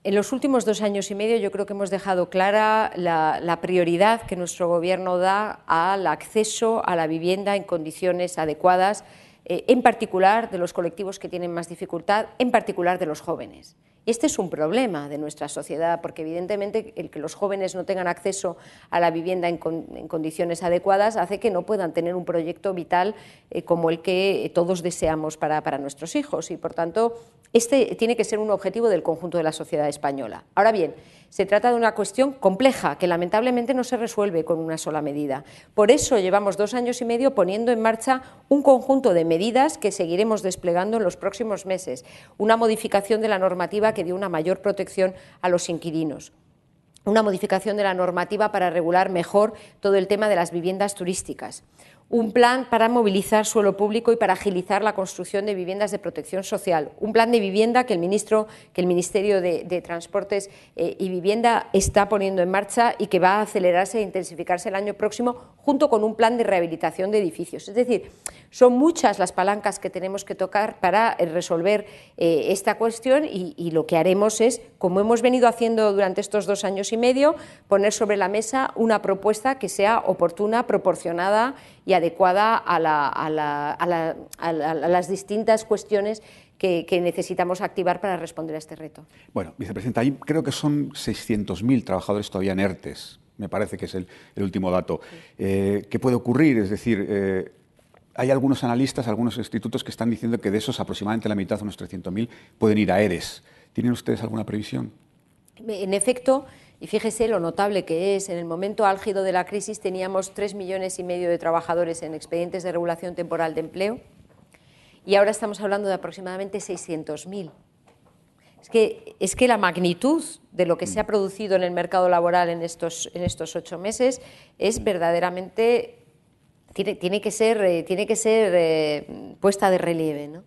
en los últimos dos años y medio yo creo que hemos dejado clara la, prioridad que nuestro Gobierno da al acceso a la vivienda en condiciones adecuadas, eh, en particular de los colectivos que tienen más dificultad, en particular de los jóvenes. Este es un problema de nuestra sociedad, porque evidentemente el que los jóvenes no tengan acceso a la vivienda en, condiciones adecuadas hace que no puedan tener un proyecto vital eh, como el que todos deseamos para, para nuestros hijos. Y por tanto, este tiene que ser un objetivo del conjunto de la sociedad española. Ahora bien, Se trata de una cuestión compleja que lamentablemente no se resuelve con una sola medida. Por eso llevamos dos años y medio poniendo en marcha un conjunto de medidas que seguiremos desplegando en los próximos meses. Una modificación de la normativa que dio una mayor protección a los inquilinos una modificación de la normativa para regular mejor todo el tema de las viviendas turísticas, un plan para movilizar suelo público y para agilizar la construcción de viviendas de protección social, un plan de vivienda que el, ministro, que el Ministerio de, Transportes eh, y Vivienda está poniendo en marcha y que va a acelerarse e intensificarse el año próximo, junto con un plan de rehabilitación de edificios. Es decir, son muchas las palancas que tenemos que tocar para resolver eh, esta cuestión y, y lo que haremos es, como hemos venido haciendo durante estos dos años y medio, poner sobre la mesa una propuesta que sea oportuna, proporcionada y adecuada a, las distintas cuestiones que, necesitamos activar para responder a este reto. Bueno, vicepresidenta, ahí creo que son 600.000 trabajadores todavía en ERTES, me parece que es el, último dato. Eh, ¿Qué puede ocurrir? Es decir, eh, hay algunos analistas, algunos institutos que están diciendo que de esos aproximadamente la mitad, unos 300.000, pueden ir a ERES. ¿Tienen ustedes alguna previsión? En efecto, y fíjese lo notable que es, en el momento álgido de la crisis teníamos tres millones y medio de trabajadores en expedientes de regulación temporal de empleo y ahora estamos hablando de aproximadamente 600.000. Es que, es que la magnitud de lo que se ha producido en el mercado laboral en estos, en estos ocho meses es verdaderamente tiene, tiene, que ser, eh, tiene que ser eh, puesta de relieve. ¿no?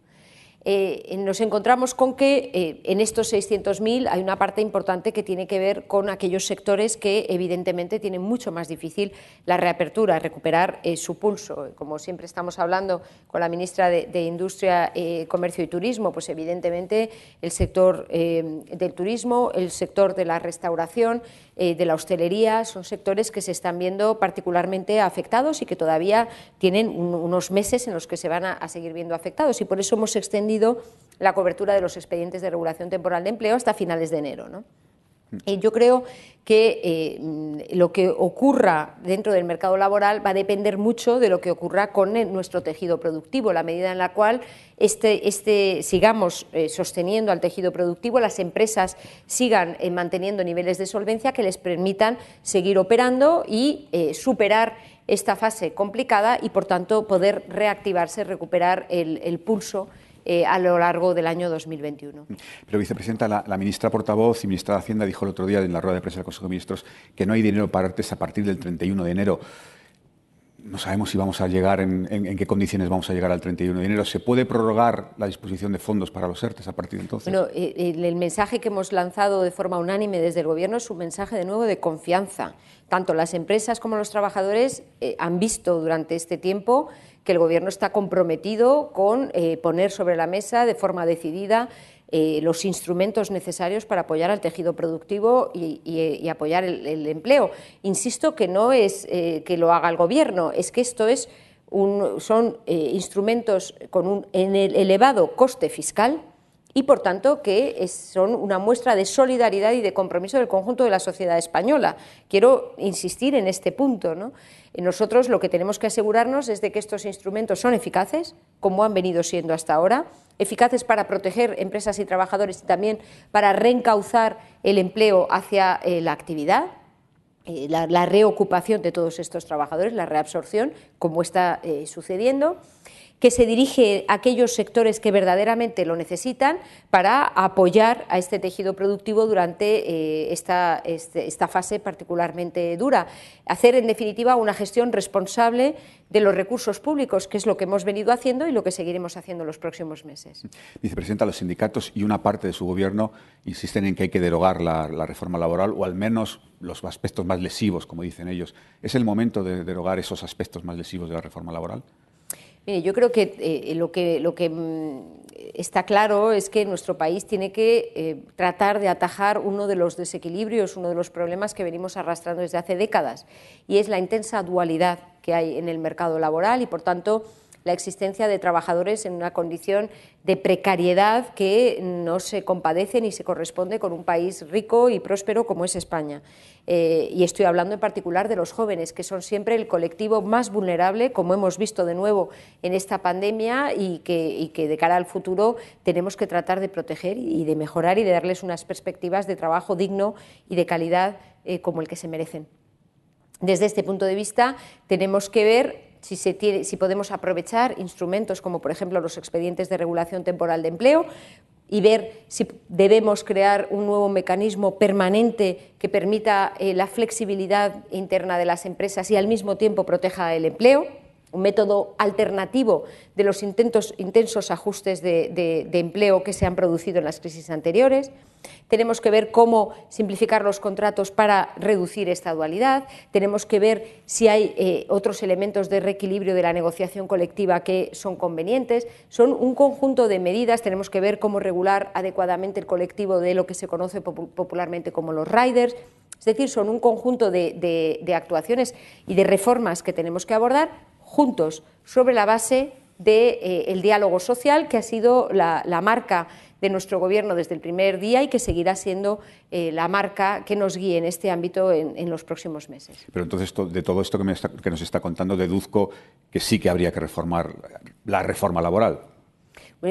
Eh, nos encontramos con que eh, en estos 600.000 hay una parte importante que tiene que ver con aquellos sectores que evidentemente tienen mucho más difícil la reapertura, recuperar eh, su pulso. Como siempre estamos hablando con la ministra de, de Industria, Comercio y Turismo, pues evidentemente el sector del turismo, el sector de la restauración, eh, de la hostelería son sectores que se están viendo particularmente afectados y que todavía tienen unos meses en los que se van a, seguir viendo afectados y por eso hemos extendido la cobertura de los expedientes de regulación temporal de empleo hasta finales de enero. ¿no? Yo creo que eh, lo que ocurra dentro del mercado laboral va a depender mucho de lo que ocurra con nuestro tejido productivo, la medida en la cual este, este, sigamos eh, sosteniendo al tejido productivo, las empresas sigan eh, manteniendo niveles de solvencia que les permitan seguir operando y superar esta fase complicada y, por tanto, poder reactivarse, recuperar el pulso eh, a lo largo del año 2021. Pero, vicepresidenta, la, ministra portavoz y ministra de Hacienda dijo el otro día en la rueda de prensa del Consejo de Ministros que no hay dinero para artes a partir del 31 de enero. No sabemos si vamos a llegar, en, qué condiciones vamos a llegar al 31 de enero. ¿Se puede prorrogar la disposición de fondos para los ERTES a partir de entonces? Bueno, eh, el, mensaje que hemos lanzado de forma unánime desde el Gobierno es un mensaje de nuevo de confianza. Tanto las empresas como los trabajadores eh, han visto durante este tiempo que el Gobierno está comprometido con eh, poner sobre la mesa de forma decidida eh, los instrumentos necesarios para apoyar al tejido productivo y, apoyar el, empleo. Insisto que no es eh, que lo haga el Gobierno, es que esto es un, son instrumentos con un elevado coste fiscal y, por tanto, que son una muestra de solidaridad y de compromiso del conjunto de la sociedad española. Quiero insistir en este punto. ¿no? Nosotros lo que tenemos que asegurarnos es de que estos instrumentos son eficaces, como han venido siendo hasta ahora, eficaces para proteger empresas y trabajadores y también para reencauzar el empleo hacia eh, la actividad, eh, la, reocupación de todos estos trabajadores, la reabsorción, como está eh, sucediendo que se dirige a aquellos sectores que verdaderamente lo necesitan para apoyar a este tejido productivo durante eh, esta, este, esta, fase particularmente dura. Hacer, en definitiva, una gestión responsable de los recursos públicos, que es lo que hemos venido haciendo y lo que seguiremos haciendo los próximos meses. Vicepresidenta, los sindicatos y una parte de su gobierno insisten en que hay que derogar la reforma laboral o al menos los aspectos más lesivos, como dicen ellos. ¿Es el momento de derogar esos aspectos más lesivos de la reforma laboral? Mire, yo creo que, eh, lo que lo que mm, está claro es que nuestro país tiene que eh, tratar de atajar uno de los desequilibrios, uno de los problemas que venimos arrastrando desde hace décadas, y es la intensa dualidad que hay en el mercado laboral y, por tanto, la existencia de trabajadores en una condición de precariedad que no se compadece ni se corresponde con un país rico y próspero como es España. Eh, y estoy hablando en particular de los jóvenes, que son siempre el colectivo más vulnerable, como hemos visto de nuevo en esta pandemia, y que, de cara al futuro tenemos que tratar de proteger y de mejorar y de darles unas perspectivas de trabajo digno y de calidad eh, como el que se merecen. Desde este punto de vista, tenemos que ver si, si podemos aprovechar instrumentos como, por ejemplo, los expedientes de regulación temporal de empleo y ver si debemos crear un nuevo mecanismo permanente que permita eh, la flexibilidad interna de las empresas y al mismo tiempo proteja el empleo un método alternativo de los intensos ajustes de, empleo que se han producido en las crisis anteriores. Tenemos que ver cómo simplificar los contratos para reducir esta dualidad. Tenemos que ver si hay eh, otros elementos de reequilibrio de la negociación colectiva que son convenientes. Son un conjunto de medidas. Tenemos que ver cómo regular adecuadamente el colectivo de lo que se conoce popularmente como los riders. Es decir, son un conjunto de actuaciones y de reformas que tenemos que abordar juntos sobre la base del eh, diálogo social, que ha sido la, marca de nuestro Gobierno desde el primer día y que seguirá siendo eh, la marca que nos guíe en este ámbito en, los próximos meses. Pero entonces, de todo esto que, que nos está contando, deduzco que sí que habría que reformar la reforma laboral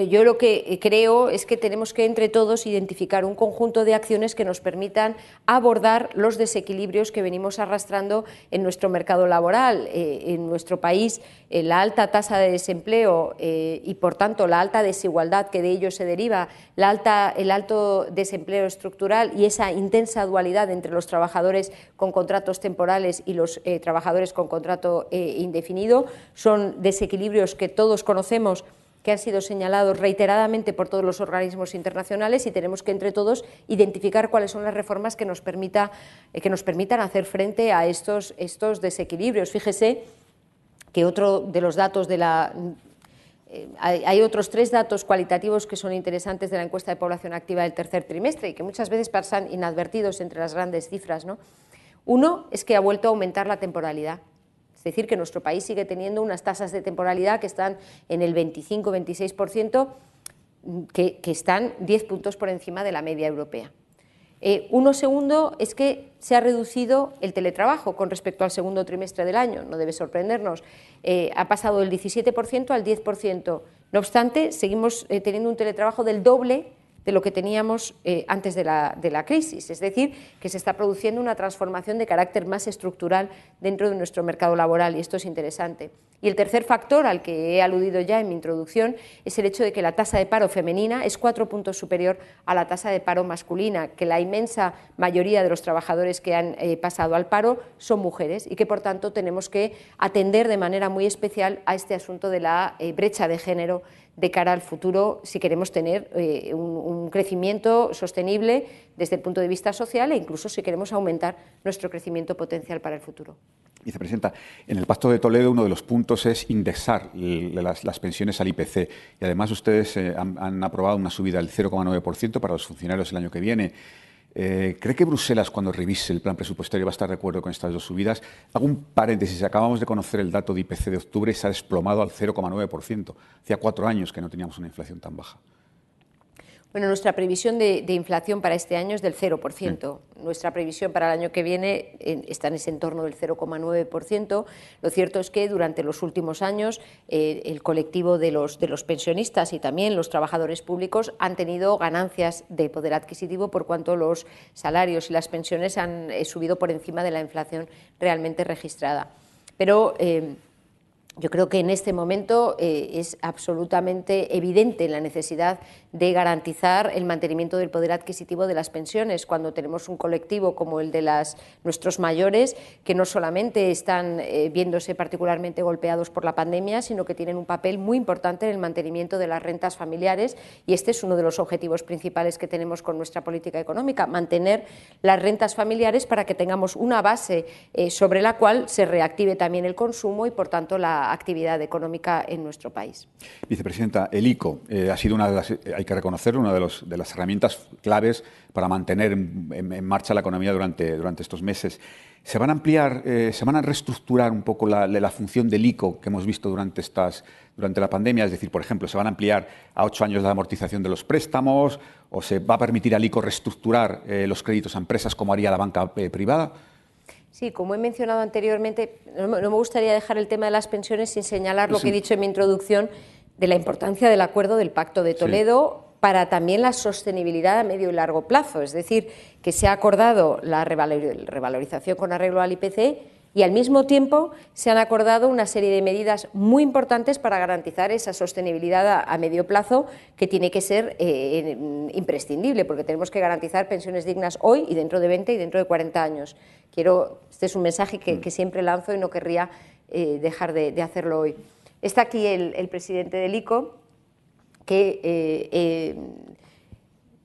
yo lo que eh, creo es que tenemos que entre todos identificar un conjunto de acciones que nos permitan abordar los desequilibrios que venimos arrastrando en nuestro mercado laboral. Eh, en nuestro país, eh, la alta tasa de desempleo y, por tanto, la alta desigualdad que de ello se deriva, el alto desempleo estructural y esa intensa dualidad entre los trabajadores con contratos temporales y los trabajadores con contrato indefinido son desequilibrios que todos conocemos que han sido señalados reiteradamente por todos los organismos internacionales y tenemos que entre todos identificar cuáles son las reformas que nos, permita, eh, que nos permitan hacer frente a estos, estos desequilibrios. Fíjese que otro de los datos de la eh, hay, otros tres datos cualitativos que son interesantes de la encuesta de población activa del tercer trimestre y que muchas veces pasan inadvertidos entre las grandes cifras. ¿no? Uno es que ha vuelto a aumentar la temporalidad. Es decir, que nuestro país sigue teniendo unas tasas de temporalidad que están en el 25-26%, que, que, están 10 puntos por encima de la media europea. Eh, uno segundo es que se ha reducido el teletrabajo con respecto al segundo trimestre del año, no debe sorprendernos. Eh, ha pasado del 17% al 10%. No obstante, seguimos eh, teniendo un teletrabajo del doble de lo que teníamos eh, antes de la, crisis. Es decir, que se está produciendo una transformación de carácter más estructural dentro de nuestro mercado laboral y esto es interesante. Y el tercer factor al que he aludido ya en mi introducción es el hecho de que la tasa de paro femenina es cuatro puntos superior a la tasa de paro masculina, que la inmensa mayoría de los trabajadores que han eh, pasado al paro son mujeres y que por tanto tenemos que atender de manera muy especial a este asunto de la eh, brecha de género de cara al futuro si queremos tener eh, un, crecimiento sostenible desde el punto de vista social e incluso si queremos aumentar nuestro crecimiento potencial para el futuro. Vicepresidenta, en el Pacto de Toledo uno de los puntos es indexar las, pensiones al IPC y además ustedes eh, han, han, aprobado una subida del 0,9% para los funcionarios el año que viene. Eh, ¿Cree que Bruselas, cuando revise el plan presupuestario, va a estar de acuerdo con estas dos subidas? Hago un paréntesis. Acabamos de conocer el dato de IPC de octubre se ha desplomado al 0,9%. Hacía cuatro años que no teníamos una inflación tan baja. Bueno, nuestra previsión de, inflación para este año es del 0%. Nuestra previsión para el año que viene está en ese entorno del 0,9%. Lo cierto es que durante los últimos años eh, el colectivo de los, de los pensionistas y también los trabajadores públicos han tenido ganancias de poder adquisitivo por cuanto los salarios y las pensiones han eh, subido por encima de la inflación realmente registrada. Pero eh, yo creo que en este momento eh, es absolutamente evidente la necesidad de garantizar el mantenimiento del poder adquisitivo de las pensiones cuando tenemos un colectivo como el de las, nuestros mayores que no solamente están eh, viéndose particularmente golpeados por la pandemia, sino que tienen un papel muy importante en el mantenimiento de las rentas familiares y este es uno de los objetivos principales que tenemos con nuestra política económica, mantener las rentas familiares para que tengamos una base eh, sobre la cual se reactive también el consumo y por tanto la actividad económica en nuestro país. Vicepresidenta, el ICO eh, ha sido una de las, hay que reconocerlo, una de, los, de las herramientas claves para mantener en, marcha la economía durante, durante estos meses. ¿Se van a ampliar, eh, se van a reestructurar un poco la, la, función del ICO que hemos visto durante, estas, durante la pandemia? Es decir, por ejemplo, ¿se van a ampliar a ocho años la amortización de los préstamos o se va a permitir al ICO reestructurar los créditos a empresas como haría la banca privada? Sí, como he mencionado anteriormente, no me gustaría dejar el tema de las pensiones sin señalar lo que he dicho en mi introducción de la importancia del acuerdo del Pacto de Toledo para también la sostenibilidad a medio y largo plazo. Es decir, que se ha acordado la revalorización con arreglo al IPC y al mismo tiempo se han acordado una serie de medidas muy importantes para garantizar esa sostenibilidad a, medio plazo que tiene que ser eh, imprescindible, porque tenemos que garantizar pensiones dignas hoy y dentro de 20 y dentro de 40 años. Quiero, este es un mensaje que, mm. siempre lanzo y no querría eh, dejar de, hacerlo hoy. Está aquí el, presidente del ICO, que eh,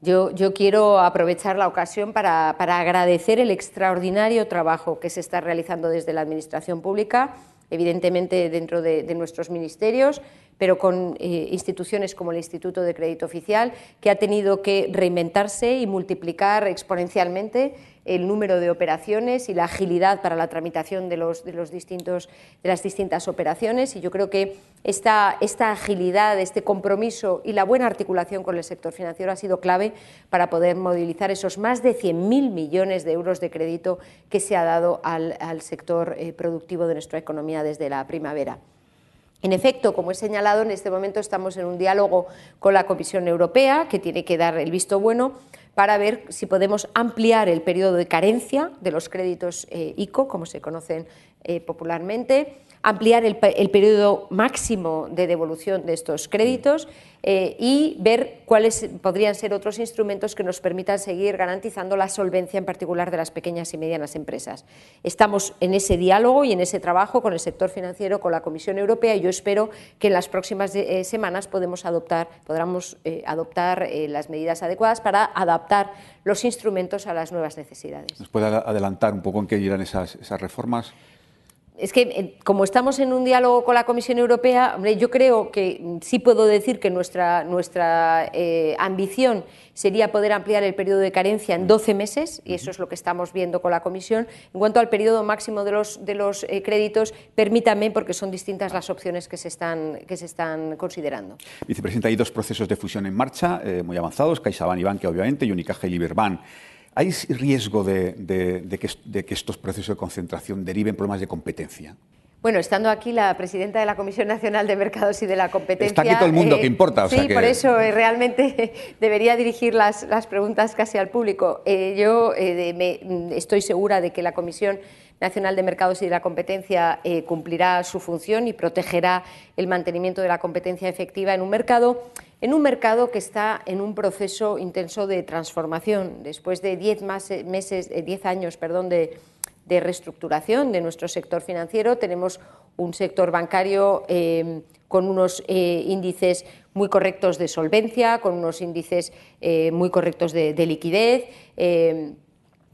yo, quiero aprovechar la ocasión para, agradecer el extraordinario trabajo que se está realizando desde la Administración Pública, evidentemente dentro de, nuestros ministerios, pero con eh, instituciones como el Instituto de Crédito Oficial, que ha tenido que reinventarse y multiplicar exponencialmente el número de operaciones y la agilidad para la tramitación de, los, de, los distintos, de las distintas operaciones. Y yo creo que esta, esta agilidad, este compromiso y la buena articulación con el sector financiero ha sido clave para poder movilizar esos más de 100.000 millones de euros de crédito que se ha dado al, al sector eh, productivo de nuestra economía desde la primavera. En efecto, como he señalado, en este momento estamos en un diálogo con la Comisión Europea, que tiene que dar el visto bueno para ver si podemos ampliar el periodo de carencia de los créditos eh, ICO, como se conocen eh, popularmente, ampliar el, periodo máximo de devolución de estos créditos eh, y ver cuáles podrían ser otros instrumentos que nos permitan seguir garantizando la solvencia, en particular de las pequeñas y medianas empresas. Estamos en ese diálogo y en ese trabajo con el sector financiero, con la Comisión Europea, y yo espero que en las próximas eh, semanas podamos adoptar, podamos eh, adoptar las medidas adecuadas para adaptar los instrumentos a las nuevas necesidades. ¿Nos puede adelantar un poco en qué irán esas reformas? Es que eh, como estamos en un diálogo con la Comisión Europea, yo creo que mm, sí puedo decir que nuestra, nuestra eh, ambición sería poder ampliar el periodo de carencia en 12 meses, y eso es lo que estamos viendo con la Comisión. En cuanto al periodo máximo de los, de los eh, créditos, permítame, porque son distintas las opciones que se están, que se están considerando. Vicepresidenta, hay dos procesos de fusión en marcha, muy avanzados, CaixaBank y Bankia, obviamente, y Unicaja y Liberbank. ¿Hay riesgo de, que, estos procesos de concentración deriven problemas de competencia? Bueno, estando aquí la presidenta de la Comisión Nacional de Mercados y de la Competencia. Está aquí todo el mundo que importa. sí, por eso eh, realmente debería dirigir las, preguntas casi al público. Eh, yo eh, mm, estoy segura de que la Comisión Nacional de Mercados y de la Competencia cumplirá su función y protegerá el mantenimiento de la competencia efectiva en un mercado en un mercado que está en un proceso intenso de transformación. Después de 10 meses, 10 años perdón, de, reestructuración de nuestro sector financiero, tenemos un sector bancario eh, con unos eh, índices muy correctos de solvencia, con unos índices eh, muy correctos de, liquidez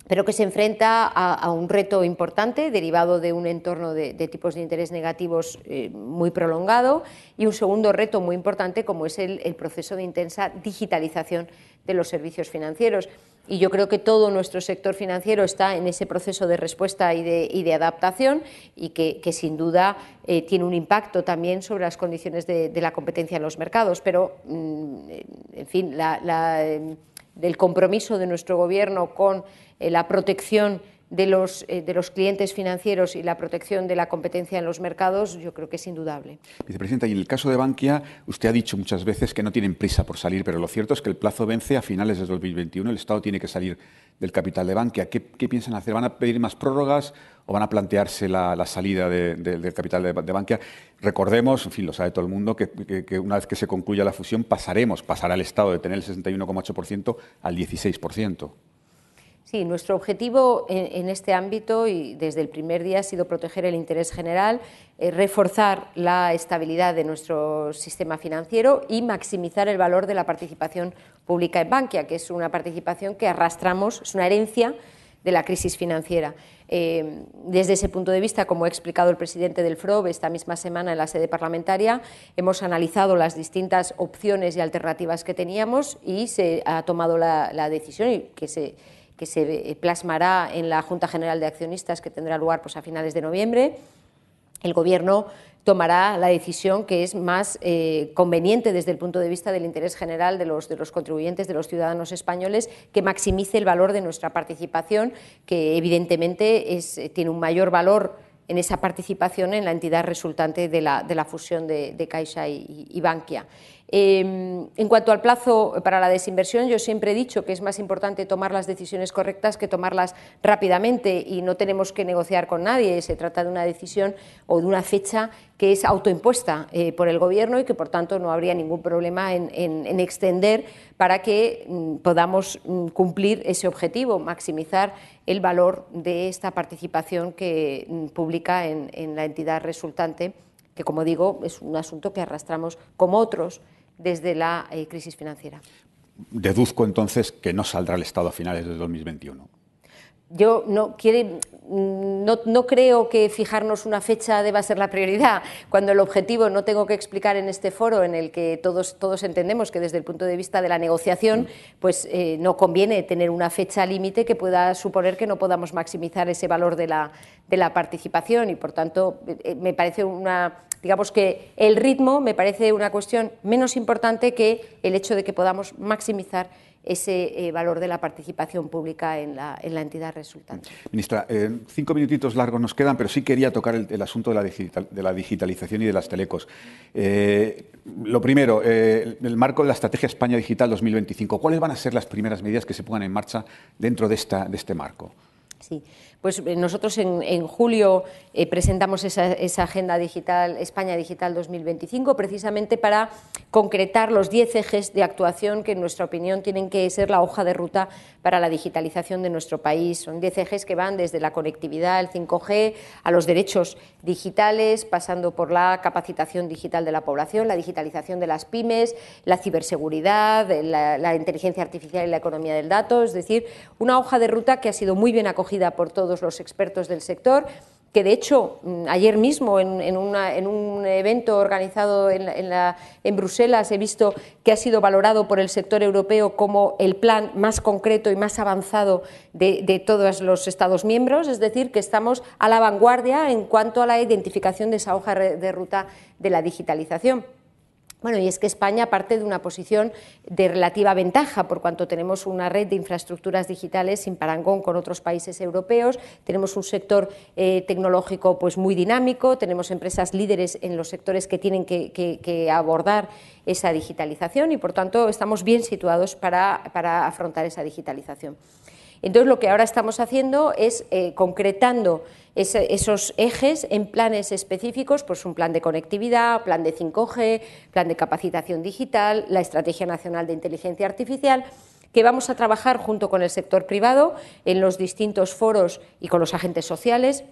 pero que se enfrenta a, un reto importante derivado de un entorno de, tipos de interés negativos eh, muy prolongado y un segundo reto muy importante como es el, proceso de intensa digitalización de los servicios financieros. Y yo creo que todo nuestro sector financiero está en ese proceso de respuesta y de, adaptación y que, sin duda eh, tiene un impacto también sobre las condiciones de, la competencia en los mercados. Pero, mm, en fin, la, el compromiso de nuestro Gobierno con eh, la protección de los, eh, de los clientes financieros y la protección de la competencia en los mercados, yo creo que es indudable. Vicepresidenta, y en el caso de Bankia, usted ha dicho muchas veces que no tienen prisa por salir, pero lo cierto es que el plazo vence a finales de 2021. El Estado tiene que salir del capital de Bankia. ¿Qué, piensan hacer? ¿Van a pedir más prórrogas o van a plantearse la, salida del capital de, Bankia? Recordemos, en fin, lo sabe todo el mundo, que, que una vez que se concluya la fusión pasaremos, pasará el Estado de tener el 61,8% al 16%. Sí, nuestro objetivo en, este ámbito y desde el primer día ha sido proteger el interés general, eh, reforzar la estabilidad de nuestro sistema financiero y maximizar el valor de la participación pública en Bankia, que es una participación que arrastramos, es una herencia de la crisis financiera. Eh, desde ese punto de vista, como ha explicado el presidente del FROB esta misma semana en la sede parlamentaria, hemos analizado las distintas opciones y alternativas que teníamos y se ha tomado la, la decisión que se que se plasmará en la Junta General de Accionistas que tendrá lugar pues, a finales de noviembre. El Gobierno tomará la decisión que es más eh, conveniente desde el punto de vista del interés general de los, de los contribuyentes, de los ciudadanos españoles, que maximice el valor de nuestra participación, que evidentemente es, tiene un mayor valor en esa participación en la entidad resultante de la, fusión de, de Caixa y, y Bankia. Eh, en cuanto al plazo para la desinversión, yo siempre he dicho que es más importante tomar las decisiones correctas que tomarlas rápidamente y no tenemos que negociar con nadie. Se trata de una decisión o de una fecha que es autoimpuesta eh, por el Gobierno y que, por tanto, no habría ningún problema en, en, en extender para que mm, podamos mm, cumplir ese objetivo, maximizar el valor de esta participación que mm, publica en, en la entidad resultante, que, como digo, es un asunto que arrastramos como otros desde la eh, crisis financiera. Deduzco entonces que no saldrá el Estado a finales de 2021. Yo no, quiere, no, no, creo que fijarnos una fecha deba ser la prioridad, cuando el objetivo, no tengo que explicar en este foro en el que todos, todos entendemos que desde el punto de vista de la negociación, pues eh, no conviene tener una fecha límite que pueda suponer que no podamos maximizar ese valor de la, de la participación y, por tanto, eh, me parece una, digamos que el ritmo me parece una cuestión menos importante que el hecho de que podamos maximizar ese eh, valor de la participación pública en la, en la entidad resultante. Ministra, eh, cinco minutitos largos nos quedan, pero sí quería tocar el, asunto de la, digitalización y de las telecos. Eh, lo primero, el marco de la Estrategia España Digital 2025, ¿cuáles van a ser las primeras medidas que se pongan en marcha dentro de, esta, de este marco? Sí, pues eh, nosotros en, julio eh, presentamos esa, esa, Agenda Digital, España Digital 2025, precisamente para concretar los 10 ejes de actuación que, en nuestra opinión, tienen que ser la hoja de ruta para la digitalización de nuestro país. Son 10 ejes que van desde la conectividad, el 5G, a los derechos digitales, pasando por la capacitación digital de la población, la digitalización de las pymes, la ciberseguridad, la, la inteligencia artificial y la economía del dato. Es decir, una hoja de ruta que ha sido muy bien acogida por todos los expertos del sector que de hecho mm, ayer mismo en, un evento organizado en, en, la, en, Bruselas he visto que ha sido valorado por el sector europeo como el plan más concreto y más avanzado de, de todos los Estados miembros, es decir, que estamos a la vanguardia en cuanto a la identificación de esa hoja de ruta de la digitalización. Bueno, y es que España parte de una posición de relativa ventaja, por cuanto tenemos una red de infraestructuras digitales sin parangón con otros países europeos, tenemos un sector eh, tecnológico pues, muy dinámico, tenemos empresas líderes en los sectores que tienen que, que, abordar esa digitalización y, por tanto, estamos bien situados para, para afrontar esa digitalización. Entonces, lo que ahora estamos haciendo es eh, concretando esos ejes en planes específicos, pues un plan de conectividad, plan de 5G, plan de capacitación digital, la Estrategia Nacional de Inteligencia Artificial que vamos a trabajar junto con el sector privado en los distintos foros y con los agentes sociales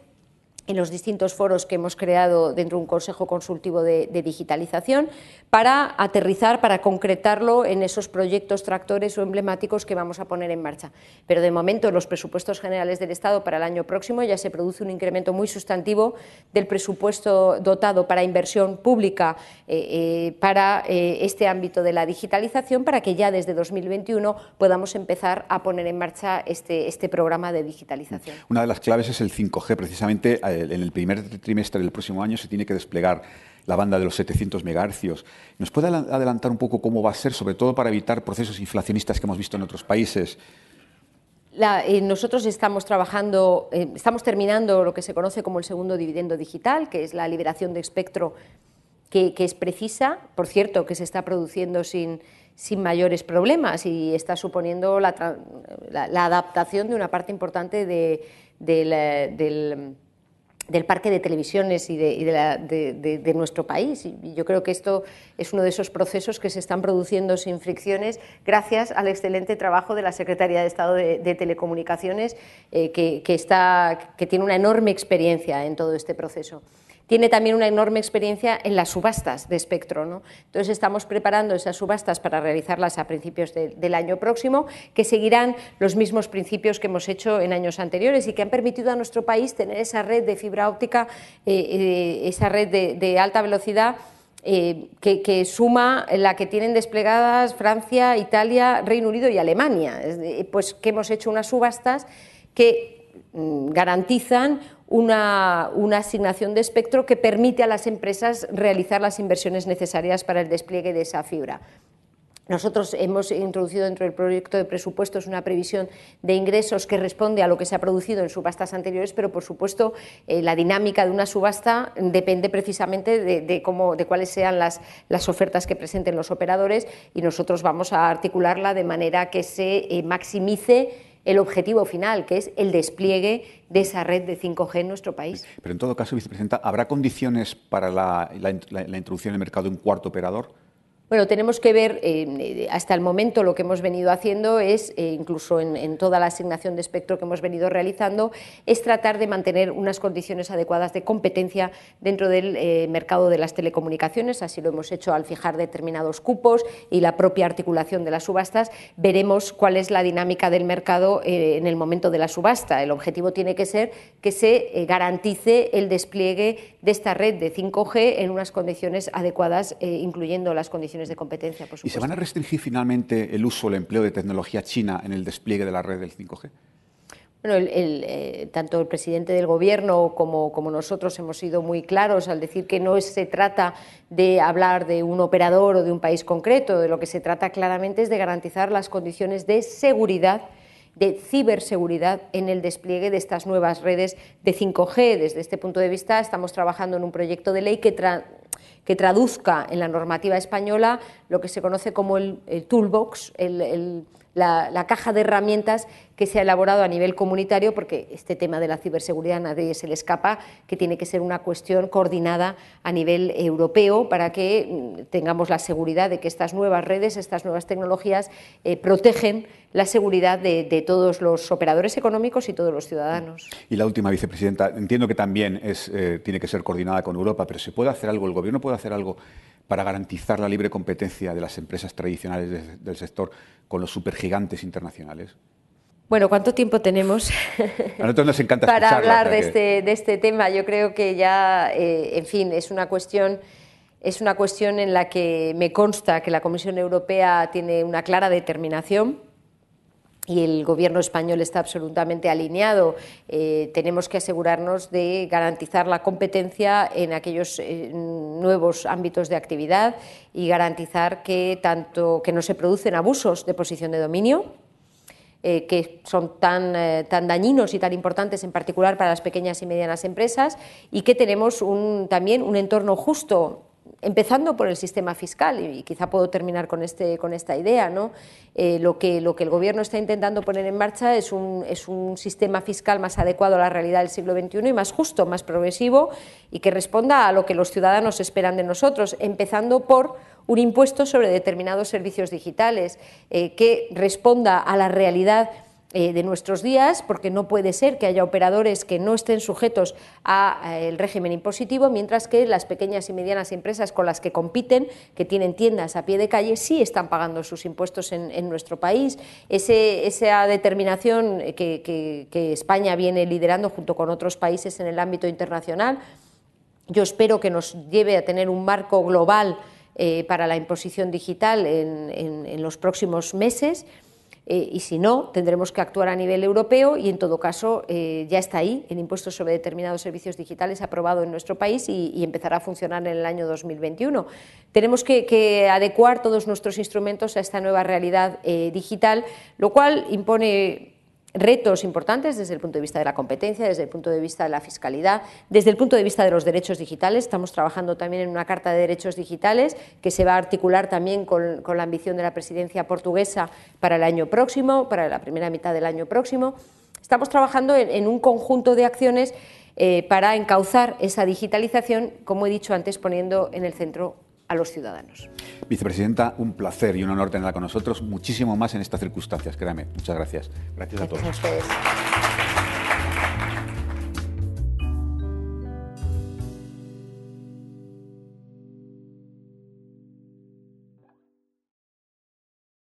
en los distintos foros que hemos creado dentro de un Consejo Consultivo de, Digitalización para aterrizar, para concretarlo en esos proyectos tractores o emblemáticos que vamos a poner en marcha. Pero de momento en los presupuestos generales del Estado para el año próximo ya se produce un incremento muy sustantivo del presupuesto dotado para inversión pública eh, eh, para eh, este ámbito de la digitalización para que ya desde 2021 podamos empezar a poner en marcha este, este programa de digitalización. Una de las claves es el 5G, precisamente en el primer trimestre del próximo año se tiene que desplegar la banda de los 700 megahercios. ¿Nos puede adelantar un poco cómo va a ser, sobre todo para evitar procesos inflacionistas que hemos visto en otros países? La, eh, nosotros estamos trabajando, eh, estamos terminando lo que se conoce como el segundo dividendo digital, que es la liberación de espectro que, que es precisa, por cierto, que se está produciendo sin, sin mayores problemas y está suponiendo la, la, la adaptación de una parte importante de, de del del parque de televisiones y, de, de, la, de, nuestro país. Y yo creo que esto es uno de esos procesos que se están produciendo sin fricciones gracias al excelente trabajo de la Secretaría de Estado de, Telecomunicaciones, eh, que, que, está, que tiene una enorme experiencia en todo este proceso. Tiene también una enorme experiencia en las subastas de espectro. ¿no? Entonces estamos preparando esas subastas para realizarlas a principios del año próximo, que seguirán los mismos principios que hemos hecho en años anteriores y que han permitido a nuestro país tener esa red de fibra óptica, eh, eh, esa red de, alta velocidad. Eh, que, suma la que tienen desplegadas Francia, Italia, Reino Unido y Alemania, pues que hemos hecho unas subastas que garantizan una, asignación de espectro que permite a las empresas realizar las inversiones necesarias para el despliegue de esa fibra. Nosotros hemos introducido dentro del proyecto de presupuestos una previsión de ingresos que responde a lo que se ha producido en subastas anteriores, pero por supuesto eh, la dinámica de una subasta depende precisamente de, cómo, de cuáles sean las, las, ofertas que presenten los operadores y nosotros vamos a articularla de manera que se eh, maximice el objetivo final, que es el despliegue de esa red de 5G en nuestro país. Pero en todo caso, vicepresidenta, ¿habrá condiciones para la, la introducción en el mercado de un cuarto operador? Bueno, tenemos que ver, eh, hasta el momento lo que hemos venido haciendo es, eh, incluso en, toda la asignación de espectro que hemos venido realizando, es tratar de mantener unas condiciones adecuadas de competencia dentro del eh, mercado de las telecomunicaciones. Así lo hemos hecho al fijar determinados cupos y la propia articulación de las subastas. Veremos cuál es la dinámica del mercado en el momento de la subasta. El objetivo tiene que ser que se garantice el despliegue de esta red de 5G en unas condiciones adecuadas, incluyendo las condiciones de competencia, por ¿Y se van a restringir finalmente el uso o el empleo de tecnología china en el despliegue de la red del 5G? Bueno, el, eh, tanto el presidente del Gobierno como, como, nosotros hemos sido muy claros al decir que no se trata de hablar de un operador o de un país concreto, de lo que se trata claramente es de garantizar las condiciones de seguridad de ciberseguridad en el despliegue de estas nuevas redes de 5G. Desde este punto de vista, estamos trabajando en un proyecto de ley que que traduzca en la normativa española lo que se conoce como el, toolbox, la, caja de herramientas que se ha elaborado a nivel comunitario, porque este tema de la ciberseguridad a nadie se le escapa, que tiene que ser una cuestión coordinada a nivel europeo para que mm, tengamos la seguridad de que estas nuevas redes, estas nuevas tecnologías eh, protegen la seguridad de, todos los operadores económicos y todos los ciudadanos. Y la última, vicepresidenta, entiendo que también eh, tiene que ser coordinada con Europa, pero ¿se puede hacer algo? ¿El Gobierno puede hacer algo para garantizar la libre competencia de las empresas tradicionales del sector con los supergigantes internacionales? Bueno, ¿cuánto tiempo tenemos para hablar de, este, de este tema? Yo creo que ya, eh, en fin, es una cuestión es una cuestión en la que me consta que la Comisión Europea tiene una clara determinación y el gobierno español está absolutamente alineado. Eh, tenemos que asegurarnos de garantizar la competencia en aquellos eh, nuevos ámbitos de actividad y garantizar que, tanto, que no se producen abusos de posición de dominio, eh, que son tan, tan, dañinos y tan importantes, en particular para las pequeñas y medianas empresas, y que tenemos un, también un entorno justo empezando por el sistema fiscal, y quizá puedo terminar con, este, con esta idea, ¿no? Eh, lo, que, lo que el Gobierno está intentando poner en marcha es un, es un sistema fiscal más adecuado a la realidad del siglo XXI y más justo, más progresivo y que responda a lo que los ciudadanos esperan de nosotros, empezando por un impuesto sobre determinados servicios digitales eh, que responda a la realidad eh, de nuestros días, porque no puede ser que haya operadores que no estén sujetos al régimen impositivo, mientras que las pequeñas y medianas empresas con las que compiten, que tienen tiendas a pie de calle, sí están pagando sus impuestos en, nuestro país. esa determinación que, España viene liderando junto con otros países en el ámbito internacional, yo espero que nos lleve a tener un marco global eh, para la imposición digital en los próximos meses eh, y si no, tendremos que actuar a nivel europeo y, en todo caso, eh, ya está ahí el impuesto sobre determinados servicios digitales aprobado en nuestro país y, empezará a funcionar en el año 2021. Tenemos que, adecuar todos nuestros instrumentos a esta nueva realidad eh, digital, lo cual impone retos importantes desde el punto de vista de la competencia, desde el punto de vista de la fiscalidad, desde el punto de vista de los derechos digitales. Estamos trabajando también en una Carta de Derechos Digitales que se va a articular también con, la ambición de la presidencia portuguesa para el año próximo, para la primera mitad del año próximo. Estamos trabajando en, un conjunto de acciones eh, para encauzar esa digitalización, como he dicho antes, poniendo en el centro a los ciudadanos. Vicepresidenta, un placer y un honor tenerla con nosotros, muchísimo más en estas circunstancias, créame. Muchas gracias. Gracias a todos.